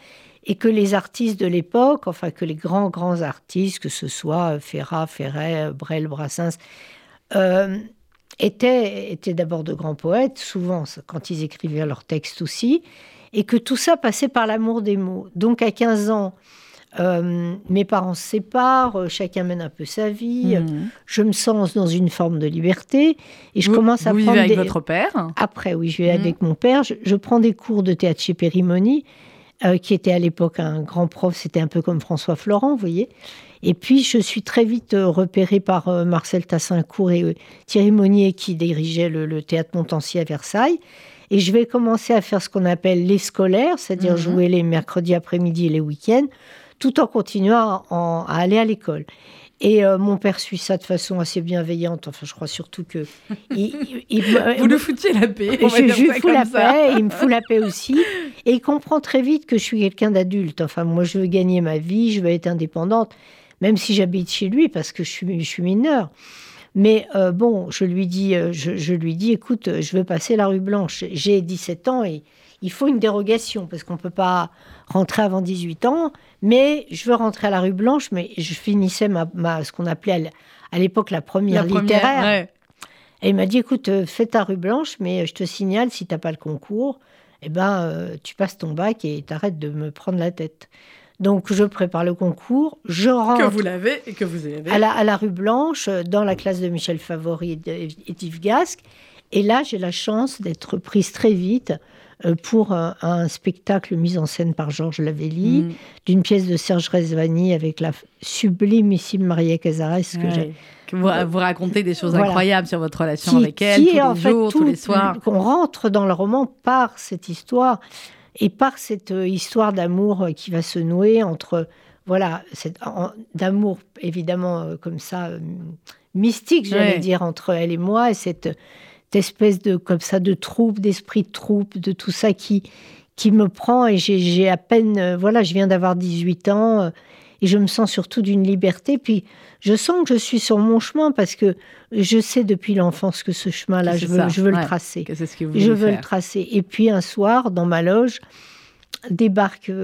et que les artistes de l'époque, enfin que les grands, grands artistes, que ce soit Ferrat, Ferret, Brel, Brassens, étaient, étaient d'abord de grands poètes, souvent quand ils écrivaient leurs textes aussi, et que tout ça passait par l'amour des mots. Donc à 15 ans, euh, mes parents se séparent, chacun mène un peu sa vie, mmh. je me sens dans une forme de liberté, et je vous, commence à vous prendre... avec des... votre père Après, oui, je vais mmh. avec mon père, je, je, prends des cours de théâtre chez Périmoni, euh, qui était à l'époque un grand prof, c'était un peu comme François Florent, vous voyez. Et puis, je suis très vite euh, repérée par euh, Marcel Tassincourt et euh, Thierry Monnier, qui dirigeait le, le, théâtre Montancy à Versailles. Et je vais commencer à faire ce qu'on appelle les scolaires, c'est-à-dire mmh. jouer les mercredis après-midi et les week-ends, tout en continuant à, aller à l'école. Et euh, mon père suit ça de façon assez bienveillante. Enfin, je crois surtout que. Il, il, Vous le foutiez la paix. Je, je lui fous la ça. paix, il me fout la paix aussi. Et il comprend très vite que je suis quelqu'un d'adulte. Enfin, moi, je veux gagner ma vie, je veux être indépendante, même si j'habite chez lui parce que je suis, je suis mineure. Mais euh, bon, je lui, dis, euh, je, je, lui dis écoute, je veux passer la rue Blanche. J'ai 17 ans et il faut une dérogation parce qu'on ne peut pas rentrer avant 18 ans. Mais je veux rentrer à la rue Blanche, mais je finissais ma, ma ce qu'on appelait à l'époque la première, la première littéraire. Ouais. Et il m'a dit écoute, euh, fais ta rue Blanche, mais je te signale, si tu n'as pas le concours, eh ben, euh, tu passes ton bac et t'arrêtes de me prendre la tête. Donc, je prépare le concours, je rentre. Que vous l'avez et que vous avez. À la, à la rue Blanche, dans la classe de Michel Favori et d'Yves Gasque. Et là, j'ai la chance d'être prise très vite euh, pour un, un, spectacle mis en scène par Georges Lavelli, mm. d'une pièce de Serge Rezvani avec la sublimissime Maria Cazares que ouais. j'ai. Vous, vous, racontez des choses voilà. incroyables sur votre relation qui, avec elle, qui tous les jours, fait, tous les soirs. On rentre dans le roman par cette histoire. Et par cette histoire d'amour qui va se nouer entre voilà, d'amour évidemment comme ça mystique, j'allais dire, entre elle et moi, et cette, espèce de comme ça de troupe, d'esprit de troupe, de tout ça qui qui me prend. Et j'ai à peine voilà, je viens d'avoir 18 ans et je me sens surtout d'une liberté. Puis je sens que je suis sur mon chemin parce que je sais depuis l'enfance que ce chemin-là, je veux, je veux le tracer. je veux le tracer. Et puis un soir, dans ma loge, débarque euh,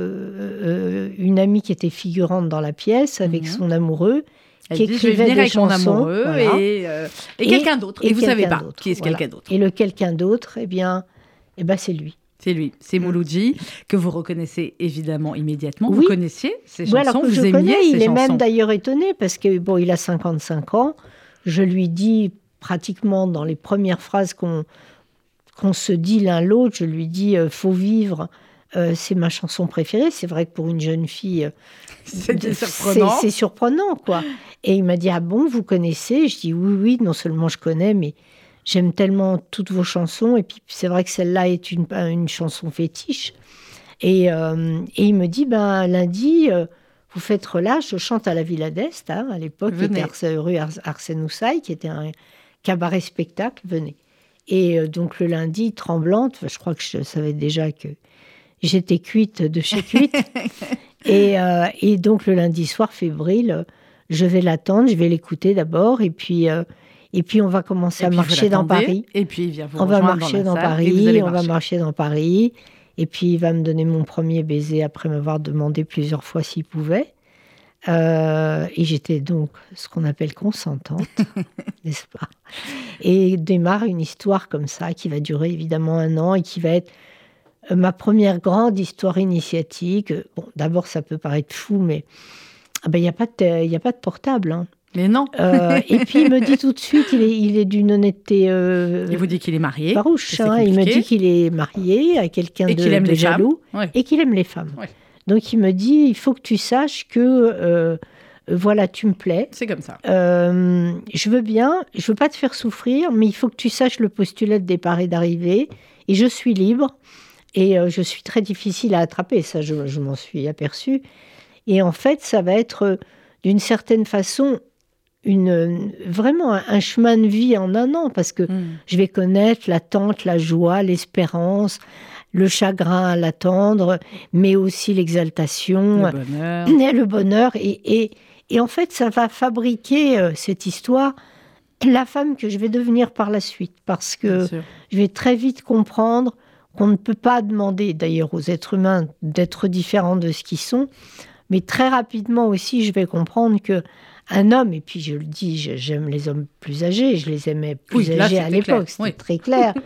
euh, une amie qui était figurante dans la pièce avec mhm. son amoureux. qui écrivait des chansons, et, euh, et, quelqu'un d'autre. Et, vous savez pas qui est ce quelqu'un d'autre. Et le quelqu'un d'autre, eh bien, eh ben, c'est lui. C'est lui, c'est mm. Mouloudji, que vous reconnaissez évidemment immédiatement. Vous connaissiez ses chansons, alors que je connais, Il est même d'ailleurs étonné parce que bon, il a 55 ans. Je lui dis pratiquement dans les premières phrases qu'on qu'on se dit l'un l'autre, je lui dis euh, faut vivre. Euh, c'est ma chanson préférée. C'est vrai que pour une jeune fille, euh, c'est surprenant. C'est surprenant, quoi. Et il m'a dit ah bon, vous connaissez? Je dis oui, oui. Non seulement je connais, mais J'aime tellement toutes vos chansons. Et puis, c'est vrai que celle-là est une, une chanson fétiche. Et, euh, et, il me dit, ben, lundi, euh, vous faites relâche, je chante à la Villa d'Est, hein, à l'époque, qui était rue Arsène Houssaye, qui était un cabaret spectacle, venez. Et euh, donc le lundi, tremblante, je crois que je savais déjà que j'étais cuite de chez cuite. et, et, donc le lundi soir, fébrile, je vais l'attendre, je vais l'écouter d'abord, et puis et puis on va commencer à marcher dans Paris. Et puis il vient vous On va marcher dans, Paris. On va marcher dans Paris. Et puis il va me donner mon premier baiser après m'avoir demandé plusieurs fois s'il pouvait. Euh, et j'étais donc ce qu'on appelle consentante, n'est-ce pas? Et démarre une histoire comme ça qui va durer évidemment un an et qui va être euh, ma première grande histoire initiatique. Bon, d'abord ça peut paraître fou, mais ah ben, il n'y a, pas de, a pas de portable. Hein. Mais non. Euh, et puis il me dit tout de suite, il est, il est d'une honnêteté. Euh, il vous dit qu'il est marié. Farouche. Hein, il me dit qu'il est marié à quelqu'un de, aime les jaloux et qu'il aime les femmes. Donc il me dit, il faut que tu saches que euh, voilà, tu me plais. C'est comme ça. je veux bien, je veux pas te faire souffrir, mais il faut que tu saches le postulat de départ et d'arrivée. Et je suis libre. Et je suis très difficile à attraper, ça je, je m'en suis aperçue. Et en fait, ça va être d'une certaine façon une, vraiment un, chemin de vie en un an, parce que hmm. je vais connaître l'attente, la joie, l'espérance, le chagrin à l'attendre, mais aussi l'exaltation, le bonheur. Et le bonheur. Et, et, en fait, ça va fabriquer euh, cette histoire, la femme que je vais devenir par la suite, parce que je vais très vite comprendre qu'on ne peut pas demander d'ailleurs aux êtres humains d'être différents de ce qu'ils sont, mais très rapidement aussi, je vais comprendre que un homme, et puis je le dis, j'aime les hommes plus âgés, je les aimais plus âgés à l'époque, c'était très clair.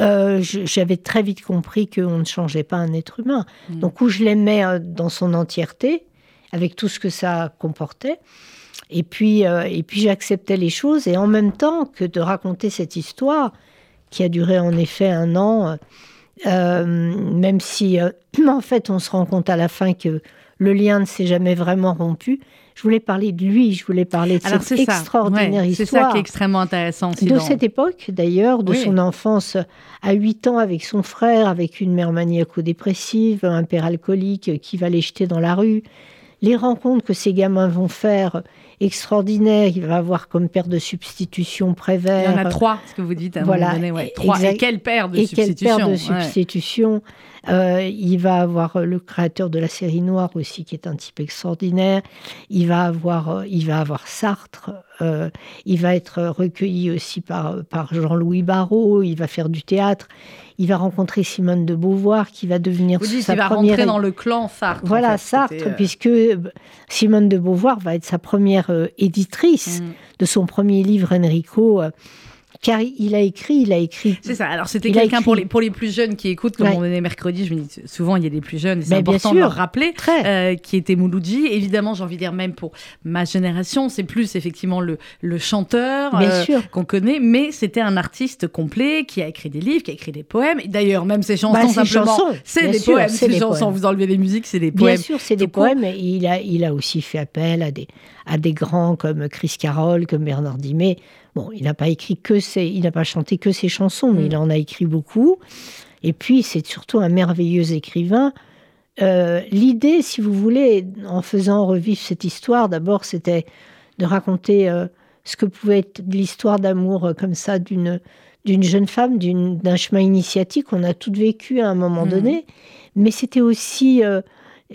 Euh, j'avais très vite compris qu'on ne changeait pas un être humain. Mm. Donc, où je l'aimais euh, dans son entièreté, avec tout ce que ça comportait. Et puis, euh, et puis j'acceptais les choses, et en même temps que de raconter cette histoire, qui a duré en effet un an, même si en fait on se rend compte à la fin que le lien ne s'est jamais vraiment rompu, je voulais parler de lui, je voulais parler de cette extraordinaire histoire. C'est ça qui est extrêmement intéressant. de cette époque, d'ailleurs, de son enfance à 8 ans avec son frère, avec une mère maniaco-dépressive, un père alcoolique qui va les jeter dans la rue. Les rencontres que ces gamins vont faire extraordinaire. Il va avoir comme père de substitution Prévert. Il y en a trois, ce que vous dites à un moment donné. Ouais. Trois. Et quel père de substitution quel père de substitution euh, Il va avoir le créateur de la série Noire aussi, qui est un type extraordinaire. Il va avoir, euh, il va avoir Sartre. Euh, il va être recueilli aussi par, par Jean-Louis Barrault. Il va faire du théâtre. Il va rencontrer Simone de Beauvoir, qui va devenir Vous dites, sa il va rentrer dans le clan Sartre. Voilà, Sartre, puisque Simone de Beauvoir va être sa première euh, éditrice mm. de son premier livre Enrico. Euh, car il a écrit, il a écrit. C'est ça. Alors c'était quelqu'un pour les pour les plus jeunes qui écoutent, comme on est mercredi, je me dis souvent il y a des plus jeunes, c'est important de leur rappeler, euh, qui était Mouloudji. Évidemment, j'ai envie de dire même pour ma génération, c'est plus effectivement le le chanteur qu'on connaît, mais c'était un artiste complet qui a écrit des livres, qui a écrit des poèmes. D'ailleurs, même ses chansons bah, simplement, c'est des poèmes. Ses chansons, vous enlevez les musiques, c'est des poèmes. Bien sûr, c'est des poèmes. Il a il a aussi fait appel à des à des grands comme Chris Carroll, comme Bernard Dimet. Bon, il n'a pas écrit que ses, il n'a pas chanté que ses chansons, mais mm. il en a écrit beaucoup. Et puis, c'est surtout un merveilleux écrivain. Euh, l'idée, si vous voulez, en faisant revivre cette histoire, d'abord, c'était de raconter euh, ce que pouvait être l'histoire d'amour euh, comme ça d'une d'une jeune femme, d'un chemin initiatique qu'on a toutes vécu à un moment mm. donné. Mais c'était aussi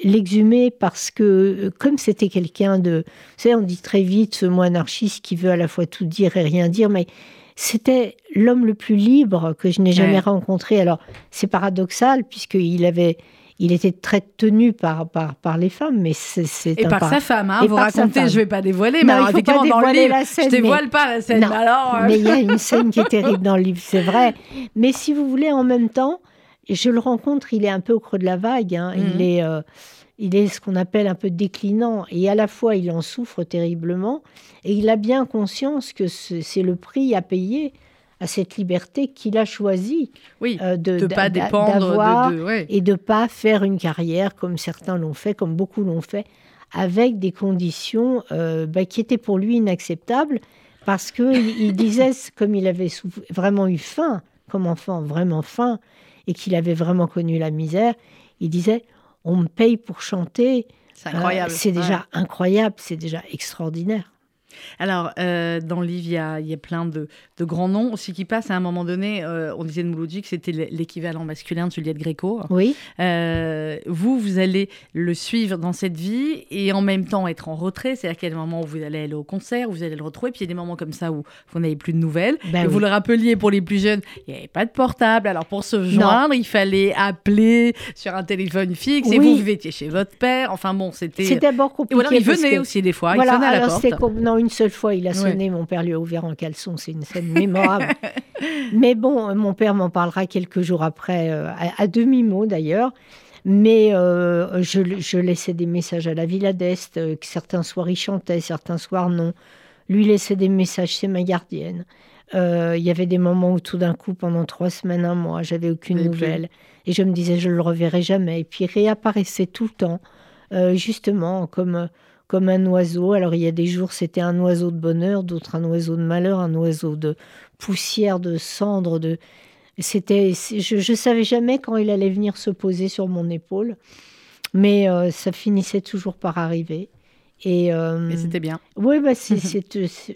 l'exhumer parce que, comme c'était quelqu'un de. Vous savez, on dit très vite ce mot anarchiste qui veut à la fois tout dire et rien dire, mais c'était l'homme le plus libre que je n'ai jamais rencontré. Alors, c'est paradoxal, puisqu'il avait. Il était très tenu par, par, par les femmes, mais c'est Et par, sa femme, hein, vous racontez, je ne vais pas dévoiler, mais alors, effectivement, dans le livre, la scène, je dévoile pas la scène. alors, euh. mais il y a une scène qui est terrible dans le livre, c'est vrai. Mais si vous voulez, en même temps, je le rencontre, il est un peu au creux de la vague, hein. il mhm. est... Euh, il est ce qu'on appelle un peu déclinant et à la fois il en souffre terriblement et il a bien conscience que c'est le prix à payer à cette liberté qu'il a choisi oui, euh, de ne pas dépendre de, et de pas faire une carrière comme certains l'ont fait, comme beaucoup l'ont fait, avec des conditions euh, bah, qui étaient pour lui inacceptables parce qu'il il disait, comme il avait vraiment eu faim, comme enfant, vraiment faim, et qu'il avait vraiment connu la misère, il disait on me paye pour chanter. C'est incroyable. Euh, c'est déjà incroyable, c'est déjà extraordinaire. Alors, euh, dans le livre, il y a, plein de, grands noms aussi qui passent. À un moment donné, euh, on disait de Mouloudji que c'était l'équivalent masculin de Juliette Gréco. Oui. Euh, vous, vous allez le suivre dans cette vie et en même temps être en retrait. C'est-à-dire qu'il y a des moments où vous allez aller au concert, vous allez le retrouver. Puis il y a des moments comme ça où vous n'avez plus de nouvelles. Ben vous le rappeliez pour les plus jeunes, il n'y avait pas de portable. Alors, pour se joindre, il fallait appeler sur un téléphone fixe. Et vous, vous étiez chez votre père. Enfin bon, c'était. C'était d'abord compliqué. Et alors, il venait aussi des fois. il sonnait à la porte. Non, une seule fois, il a sonné, mon père lui a ouvert en caleçon, c'est une scène mémorable. Mais bon, mon père m'en parlera quelques jours après, euh, à, demi-mot d'ailleurs. Mais euh, je, laissais des messages à la Villa d'Est, euh, certains soirs il chantait, certains soirs non. Lui laissait des messages, c'est ma gardienne. Il y avait des moments où tout d'un coup, pendant trois semaines, un mois, j'avais aucune nouvelle. Et je me disais, je le reverrai jamais. Et puis il réapparaissait tout le temps, justement, comme comme un oiseau. Alors il y a des jours c'était un oiseau de bonheur, d'autres un oiseau de malheur, un oiseau de poussière, de cendre, de c'était je, ne savais jamais quand il allait venir se poser sur mon épaule, mais euh, ça finissait toujours par arriver. Et, euh, c'était bien. Oui, bah c'est,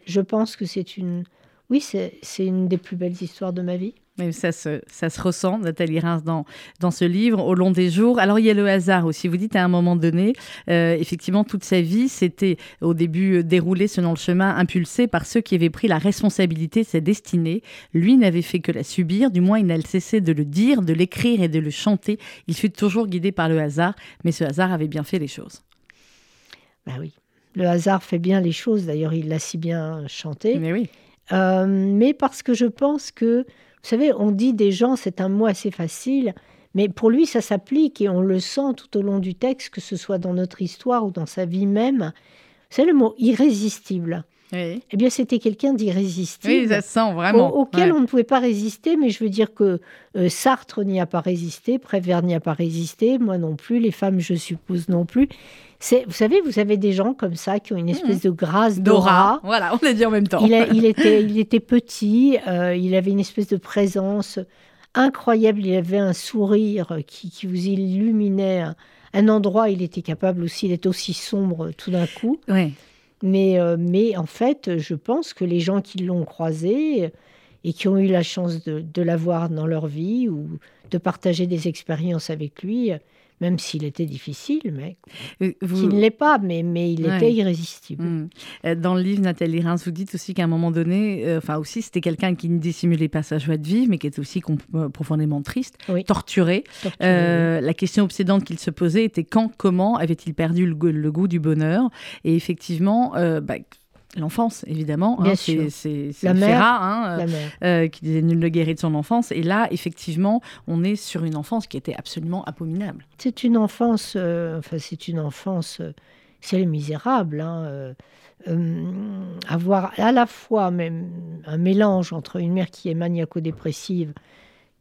je pense que c'est une, oui, c'est une des plus belles histoires de ma vie ça se, ça se ressent, Nathalie Reims, dans, dans ce livre, au long des jours. Alors, il y a le hasard aussi. Vous dites à un moment donné, euh, effectivement, toute sa vie, c'était au début euh, déroulé selon le chemin impulsé par ceux qui avaient pris la responsabilité de sa destinée. Lui n'avait fait que la subir, du moins il n'a cessé de le dire, de l'écrire et de le chanter. Il fut toujours guidé par le hasard, mais ce hasard avait bien fait les choses. Ben oui, le hasard fait bien les choses. D'ailleurs, il l'a si bien chanté. Mais oui. Euh, mais parce que je pense que vous savez, on dit des gens, c'est un mot assez facile, mais pour lui, ça s'applique et on le sent tout au long du texte, que ce soit dans notre histoire ou dans sa vie même. C'est le mot irrésistible. Eh bien, c'était quelqu'un d'irrésistible. Oui, ça sent vraiment. auquel on ne pouvait pas résister, mais je veux dire que euh, Sartre n'y a pas résisté, Prévert n'y a pas résisté, moi non plus, les femmes, je suppose, non plus. Vous savez, vous avez des gens comme ça qui ont une mmh. espèce de grâce d'aura. Voilà, on l'a dit en même temps. Il, il, était, il était petit, euh, il avait une espèce de présence incroyable, il avait un sourire qui, qui vous illuminait. Un, endroit, il était capable aussi d'être aussi sombre tout d'un coup. Mais, euh, mais en fait, je pense que les gens qui l'ont croisé et qui ont eu la chance de, de l'avoir dans leur vie ou de partager des expériences avec lui, même s'il était difficile, mais euh, vous... ne l'est pas, mais, mais il était irrésistible. Hmm. Euh, dans le livre, Nathalie Reims, vous dites aussi qu'à un moment donné, euh, enfin aussi, c'était quelqu'un qui ne dissimulait pas sa joie de vivre, mais qui était aussi profondément triste, torturé. La question obsédante qu'il se posait était quand, comment avait-il perdu le, goût du bonheur? Et effectivement, bah, L'enfance, évidemment. Hein, c'est la mère, hein, euh, qui disait nul ne guérit de son enfance. Et là, effectivement, on est sur une enfance qui était absolument abominable. C'est une enfance, euh, enfin, c'est une enfance, euh, c'est les misérables. Hein, avoir à la fois même un mélange entre une mère qui est maniaco-dépressive,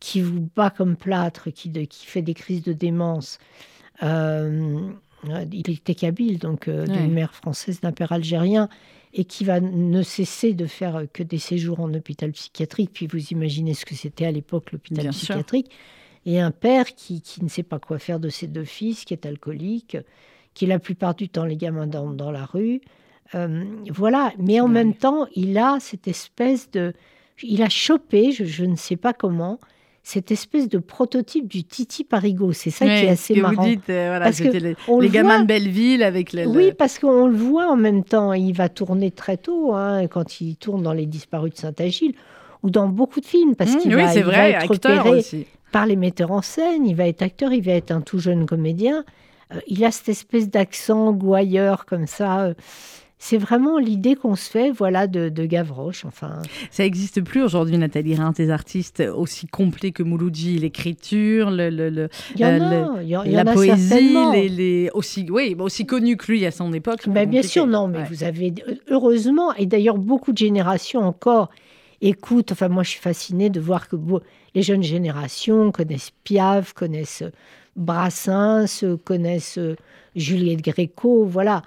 qui vous bat comme plâtre, qui, qui fait des crises de démence. il était kabyle, donc d'une mère française, d'un père algérien et qui va ne cesser de faire que des séjours en hôpital psychiatrique. Puis vous imaginez ce que c'était à l'époque l'hôpital psychiatrique. Et un père qui, ne sait pas quoi faire de ses deux fils, qui est alcoolique, qui la plupart du temps les gamins dans, dans la rue. Euh, voilà, mais en même temps, il a cette espèce de... Il a chopé, je ne sais pas comment, cette espèce de prototype du Titi Parigo. C'est ça qui est assez que marrant. Vous dites, euh, voilà, parce les, les gamins de Belleville avec le, Oui, parce qu'on le voit en même temps. Il va tourner très tôt, hein, quand il tourne dans Les Disparus de Saint-Agile, ou dans beaucoup de films, parce mmh, qu'il va, être repéré par les metteurs en scène, il va être acteur, il va être un tout jeune comédien. Euh, il a cette espèce d'accent gouailleur comme ça. Euh, c'est vraiment l'idée qu'on se fait, voilà, de, Gavroche. Enfin, ça n'existe plus aujourd'hui, Nathalie Rhin, des artistes aussi complets que Mouloudji, l'écriture, le, le, y en a, y la poésie, les, aussi, oui, aussi connus que lui à son époque. Ben, bien sûr, non, mais vous avez heureusement, et d'ailleurs beaucoup de générations encore écoutent. Enfin, moi, je suis fascinée de voir que les jeunes générations connaissent Piaf, connaissent Brassens, connaissent Juliette Gréco, voilà.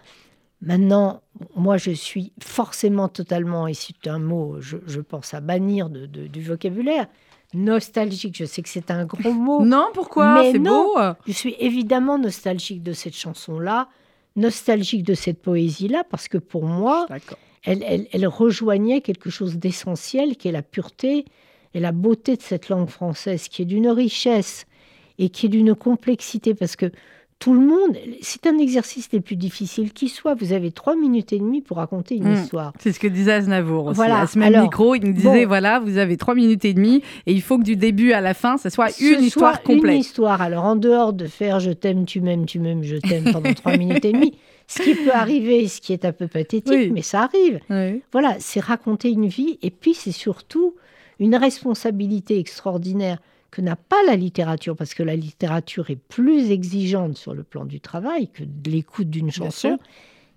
Maintenant, moi, je suis forcément totalement, et c'est un mot, je, pense à bannir de, du vocabulaire, nostalgique. Je sais que c'est un gros mot. non, pourquoi? C'est beau. Je suis évidemment nostalgique de cette chanson-là, nostalgique de cette poésie-là, parce que pour moi, elle, elle, elle, rejoignait quelque chose d'essentiel, qui est la pureté et la beauté de cette langue française, qui est d'une richesse et qui est d'une complexité, parce que tout le monde, c'est un exercice les plus difficiles qui soit. Vous avez trois minutes et demie pour raconter une hmm. histoire. C'est ce que disait Aznavour aussi. Voilà. À ce même micro, il nous disait voilà, vous avez trois minutes et demie et il faut que du début à la fin, ce soit une histoire complète. Une histoire. Alors, en dehors de faire je t'aime, tu m'aimes, tu m'aimes, je t'aime pendant trois minutes et demie, ce qui peut arriver, ce qui est un peu pathétique, mais ça arrive. Voilà, c'est raconter une vie et puis c'est surtout une responsabilité extraordinaire que n'a pas la littérature, parce que la littérature est plus exigeante sur le plan du travail que l'écoute d'une chanson,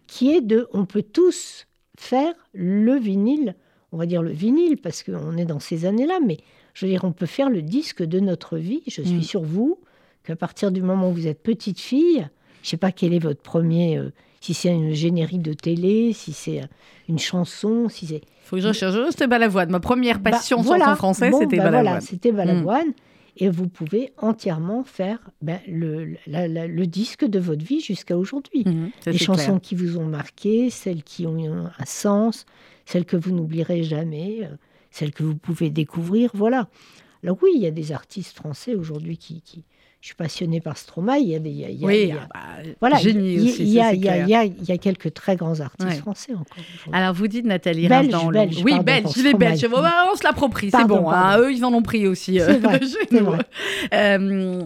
qui est de, on peut tous faire le vinyle, on va dire le vinyle, parce qu'on est dans ces années-là, mais je veux dire, on peut faire le disque de notre vie. Je suis mm. sur vous qu'à partir du moment où vous êtes petite fille, je ne sais pas quel est votre premier, euh, si c'est une générique de télé, si c'est une chanson, si c'est... Faut que je recherche. C'était Balavoine. Ma première bah, passion bah, voilà. français, c'était bah, Balavoine. Voilà, c'était Balavoine. Mm et vous pouvez entièrement faire ben, le, le, disque de votre vie jusqu'à aujourd'hui. Mhm, les chansons qui vous ont marqué, celles qui ont un, sens, celles que vous n'oublierez jamais, euh, celles que vous pouvez découvrir, voilà. Alors oui, il y a des artistes français aujourd'hui qui, qui, je suis passionnée par Stromae. Il y a des, il y a, oui, voilà. Il y, a, il, y a, il, y a, quelques très grands artistes français encore. Alors vous dites Nathalie belge, dans belge, Oui, belge, les Belges. on se l'approprie, c'est bon. Hein, eux, ils en ont pris aussi. Euh, vrai, vrai. Euh,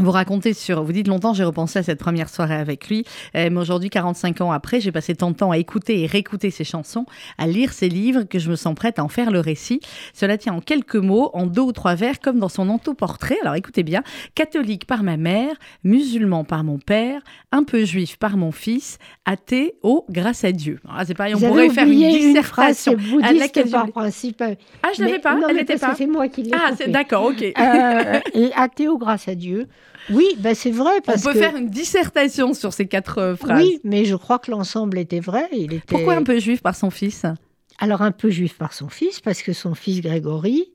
vous racontez sur, vous dites longtemps, j'ai repensé à cette première soirée avec lui, euh, mais aujourd'hui, 45 ans après, j'ai passé tant de temps à écouter et réécouter ses chansons, à lire ses livres, que je me sens prête à en faire le récit. Cela tient en quelques mots, en deux ou trois vers, comme dans son autoportrait. Alors écoutez bien, catholique par ma mère, musulman par mon père, un peu juif par mon fils, athée, oh, grâce à Dieu. Ah, c'est pareil, on pourrait faire une dissertation. Une bouddhiste par principe. Ah, je l'avais pas, elle n'était pas. C'est moi qui l'ai Ah, c'est d'accord, ok. Euh, et athée, oh, grâce à Dieu. Oui, ben c'est vrai. Parce On peut faire une dissertation sur ces quatre euh, phrases. Oui, mais je crois que l'ensemble était vrai. Il était... Pourquoi un peu juif par son fils? Alors un peu juif par son fils, parce que son fils Grégory,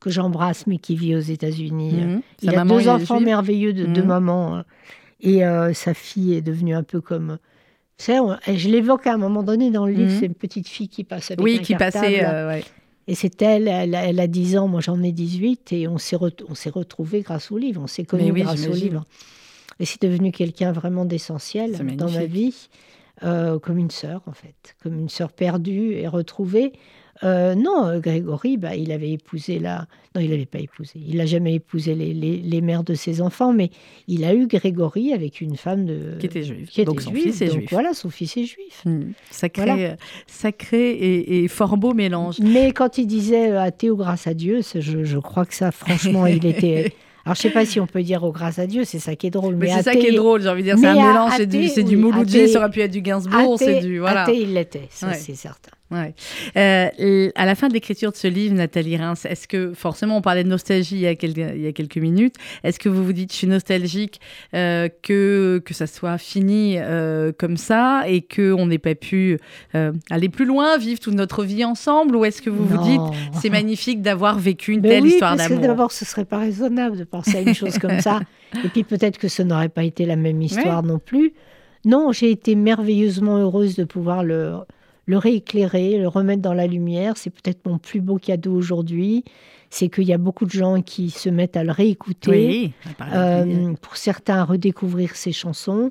que j'embrasse mais qui vit aux États-Unis, mhm. euh, il a deux enfants merveilleux de deux mhm. mamans. Hein. et euh, sa fille est devenue un peu comme... je l'évoque à un moment donné dans le livre, mhm. c'est une petite fille qui passe avec oui, qui passait, ouais. Et c'est elle, elle, a 10 ans, moi j'en ai 18, et on s'est, s'est retrouvés grâce au livre, on s'est connus grâce au livre. Et c'est devenu quelqu'un vraiment d'essentiel dans ma vie, euh, comme une sœur en fait, comme une sœur perdue et retrouvée. Euh, non, euh, Grégory, bah, il avait épousé la. Non, il n'avait pas épousé. Il n'a jamais épousé les, les, mères de ses enfants, mais il a eu Grégory avec une femme de. Qui était juive. Qui donc son fils est juif. Voilà, son fils est juif. Hmm. Sacré, sacré et, fort beau mélange. Mais quand il disait athée ou grâce à Dieu, je, je crois que ça, franchement, il était. Alors, je ne sais pas si on peut dire oh, grâce à Dieu, c'est ça qui est drôle. Mais, c'est ça qui est drôle, j'ai envie de dire. C'est un mélange, c'est du, du Mouloudji, ça aurait pu être du Gainsbourg, c'est du. Voilà. Athée, il l'était, ça c'est certain. Ouais. Euh, à la fin de l'écriture de ce livre, Nathalie Reims, est-ce que, forcément, on parlait de nostalgie il y a quelques, il y a quelques minutes, est-ce que vous vous dites, je suis nostalgique euh, que, que ça soit fini euh, comme ça et qu'on n'ait pas pu aller plus loin, vivre toute notre vie ensemble Ou est-ce que vous vous dites, c'est magnifique d'avoir vécu une telle histoire d'amour parce que d'abord, ce serait pas raisonnable de penser à une chose comme ça. Et puis peut-être que ce n'aurait pas été la même histoire non plus. Non, j'ai été merveilleusement heureuse de pouvoir le le rééclairer, le remettre dans la lumière. C'est peut-être mon plus beau cadeau aujourd'hui. C'est qu'il y a beaucoup de gens qui se mettent à le réécouter. Euh, pour certains, redécouvrir ses chansons.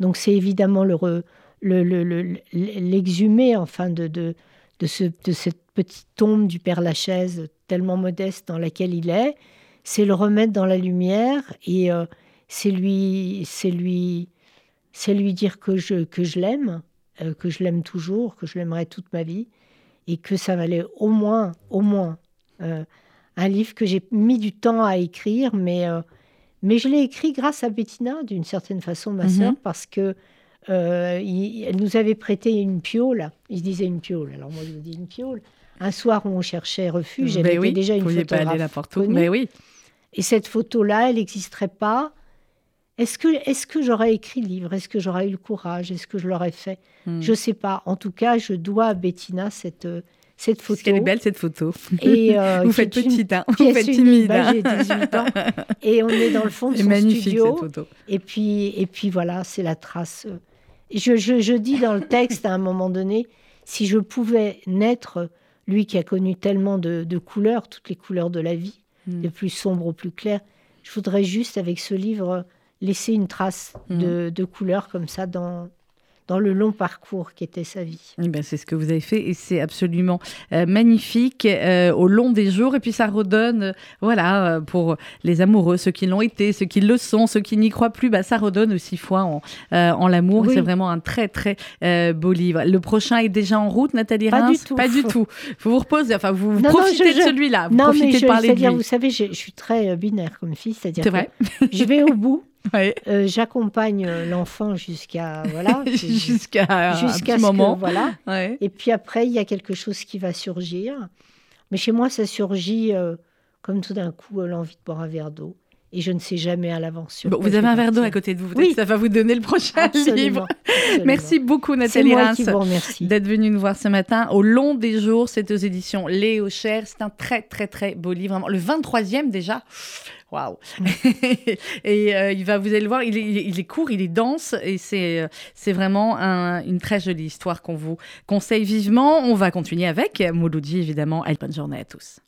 Donc c'est évidemment le, l'exhumer enfin de, de, de, ce, de cette petite tombe du Père Lachaise tellement modeste dans laquelle il est. C'est le remettre dans la lumière et euh, c'est lui, c'est lui, c'est lui dire que je, que je l'aime euh, que je l'aime toujours, que je l'aimerai toute ma vie, et que ça valait au moins, au moins, euh, un livre que j'ai mis du temps à écrire, mais, euh, mais je l'ai écrit grâce à Bettina, d'une certaine façon, ma sœur, mhm. parce que elle nous avait prêté une piole. Il se disait une piole, alors moi je vous dis une piole. Un soir où on cherchait refuge, j'avais oui, déjà une photographe pas aller n'importe où, mais oui. Et cette photo-là, elle n'existerait pas est-ce que, est que j'aurais écrit le livre? Est-ce que j'aurais eu le courage? Est-ce que je l'aurais fait? Hmm. Je ne sais pas. En tout cas, je dois à Bettina cette, euh, cette photo. Elle est belle cette photo. Et, euh, vous faites petite, hein. vous faites timide. Hein. J'ai 18 ans. Et on est dans le fond de son magnifique, studio. Cette photo. Et puis, et puis voilà, c'est la trace. Je, je, je, dis dans le texte à un moment donné, si je pouvais naître, lui qui a connu tellement de, de couleurs, toutes les couleurs de la vie, de plus sombre au plus clair, je voudrais juste avec ce livre laisser une trace mm. de, de couleur comme ça dans, dans le long parcours qui était sa vie. Eh ben, c'est ce que vous avez fait et c'est absolument euh, magnifique euh, au long des jours. Et puis ça redonne, euh, voilà, pour les amoureux, ceux qui l'ont été, ceux qui le sont, ceux qui n'y croient plus, bah, ça redonne aussi foi en, en l'amour. C'est vraiment un très très beau livre. Le prochain est déjà en route, Nathalie Pas du tout. Pas du tout. Vous vous reposez, enfin vous, profitez de celui-là. Vous non, profitez mais je, de parler de Vous savez, je, je, suis très binaire comme fille, c'est-à-dire que je vais au bout. Euh, j'accompagne euh, l'enfant jusqu'à voilà jusqu'à jusqu'à ce moment. voilà. Et puis après, il y a quelque chose qui va surgir. Mais chez moi, ça surgit euh, comme tout d'un coup l'envie de boire un verre d'eau. Et je ne sais jamais à l'avance. Bon, vous avez un verre d'eau à côté de vous. Oui. Ça va vous donner le prochain livre. Merci beaucoup, Nathalie Reims, d'être venue nous voir ce matin. Au long des jours, c'est aux éditions Léo Cher. C'est un très, très, très beau livre. Le 23e déjà. Waouh Et euh, il va, vous allez le voir, il est, il est court, il est dense et c'est, euh, c'est vraiment une très jolie histoire qu'on vous conseille vivement. On va continuer avec Mouloudji, évidemment. Allez, bonne journée à tous.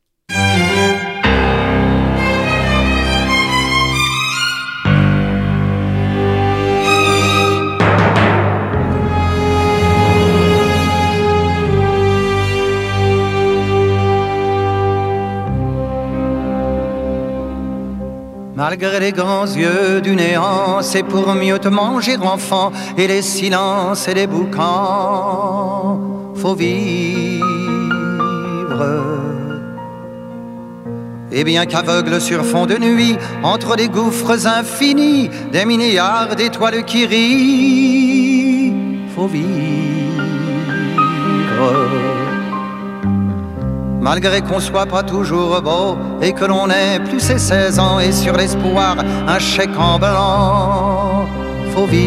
Malgré les grands yeux du néant, c'est pour mieux te manger enfant, et les silences et les boucans, faut vivre. Et bien qu'aveugle sur fond de nuit, entre des gouffres infinis, des milliards d'étoiles qui rient, faut vivre. Malgré qu'on soit pas toujours beau et que l'on ait plus ses 16 ans et sur l'espoir un chèque en blanc, faut vivre.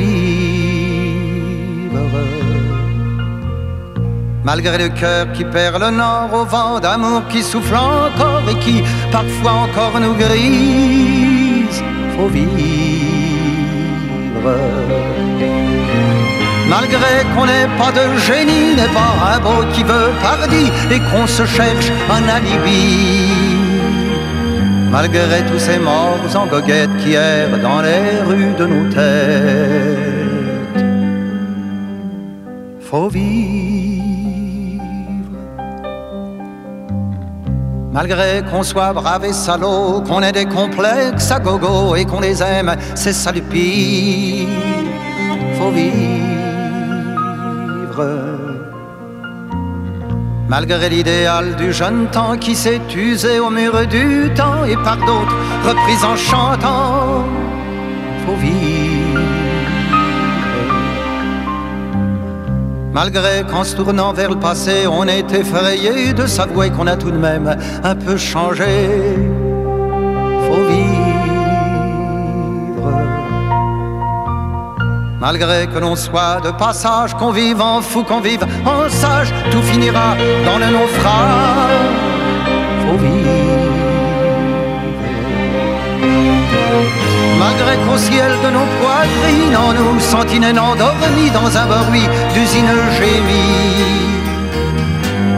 Malgré le cœur qui perd le nord au vent d'amour qui souffle encore et qui parfois encore nous grise, faut vivre. Malgré qu'on n'ait pas de génie, n'est pas un beau qui veut pardi et qu'on se cherche un alibi. Malgré tous ces morts en goguette qui errent dans les rues de nos têtes, faut vivre. Malgré qu'on soit brave et salaud, qu'on ait des complexes à gogo et qu'on les aime, c'est ça. Faut vivre. Malgré l'idéal du jeune temps qui s'est usé au mur du temps et par d'autres reprises en chantant, faut vivre. Malgré qu'en se tournant vers le passé, on est effrayé de s'avouer qu'on a tout de même un peu changé. Malgré que l'on soit de passage, qu'on vive en fou, qu'on vive en sage, tout finira dans le naufrage. Faut vivre. Malgré qu'au ciel de nos poitrines, en nous sentinelles endormis dans un bruit d'usine gémie.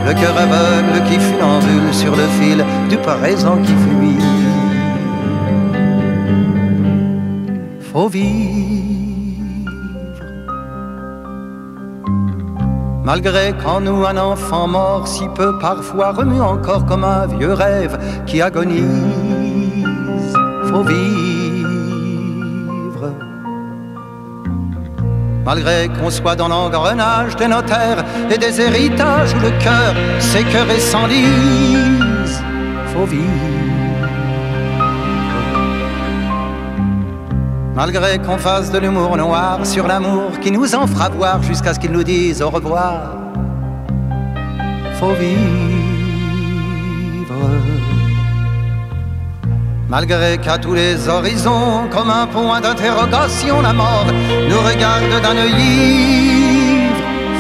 Le cœur aveugle qui funambule sur le fil du présent qui fuit. Faut vivre. Malgré qu'en nous un enfant mort si peu parfois remue encore comme un vieux rêve qui agonise. Faut vivre. malgré qu'on soit dans l'engrenage des notaires et des héritages où le cœur s'écœure et s'enlise, faut vivre. Malgré qu'on fasse de l'humour noir sur l'amour qui nous en fera voir jusqu'à ce qu'ils nous disent au revoir, faut vivre. Malgré qu'à tous les horizons, comme un point d'interrogation, la mort nous regarde d'un œil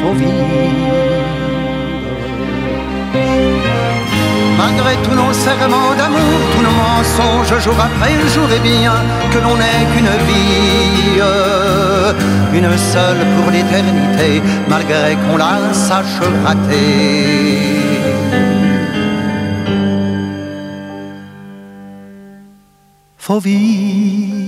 faut vivre. Malgré tous nos serments d'amour, tous nos mensonges, jour après jour, et bien que l'on n'ait qu'une vie, une seule pour l'éternité, malgré qu'on la sache rater. faut vivre.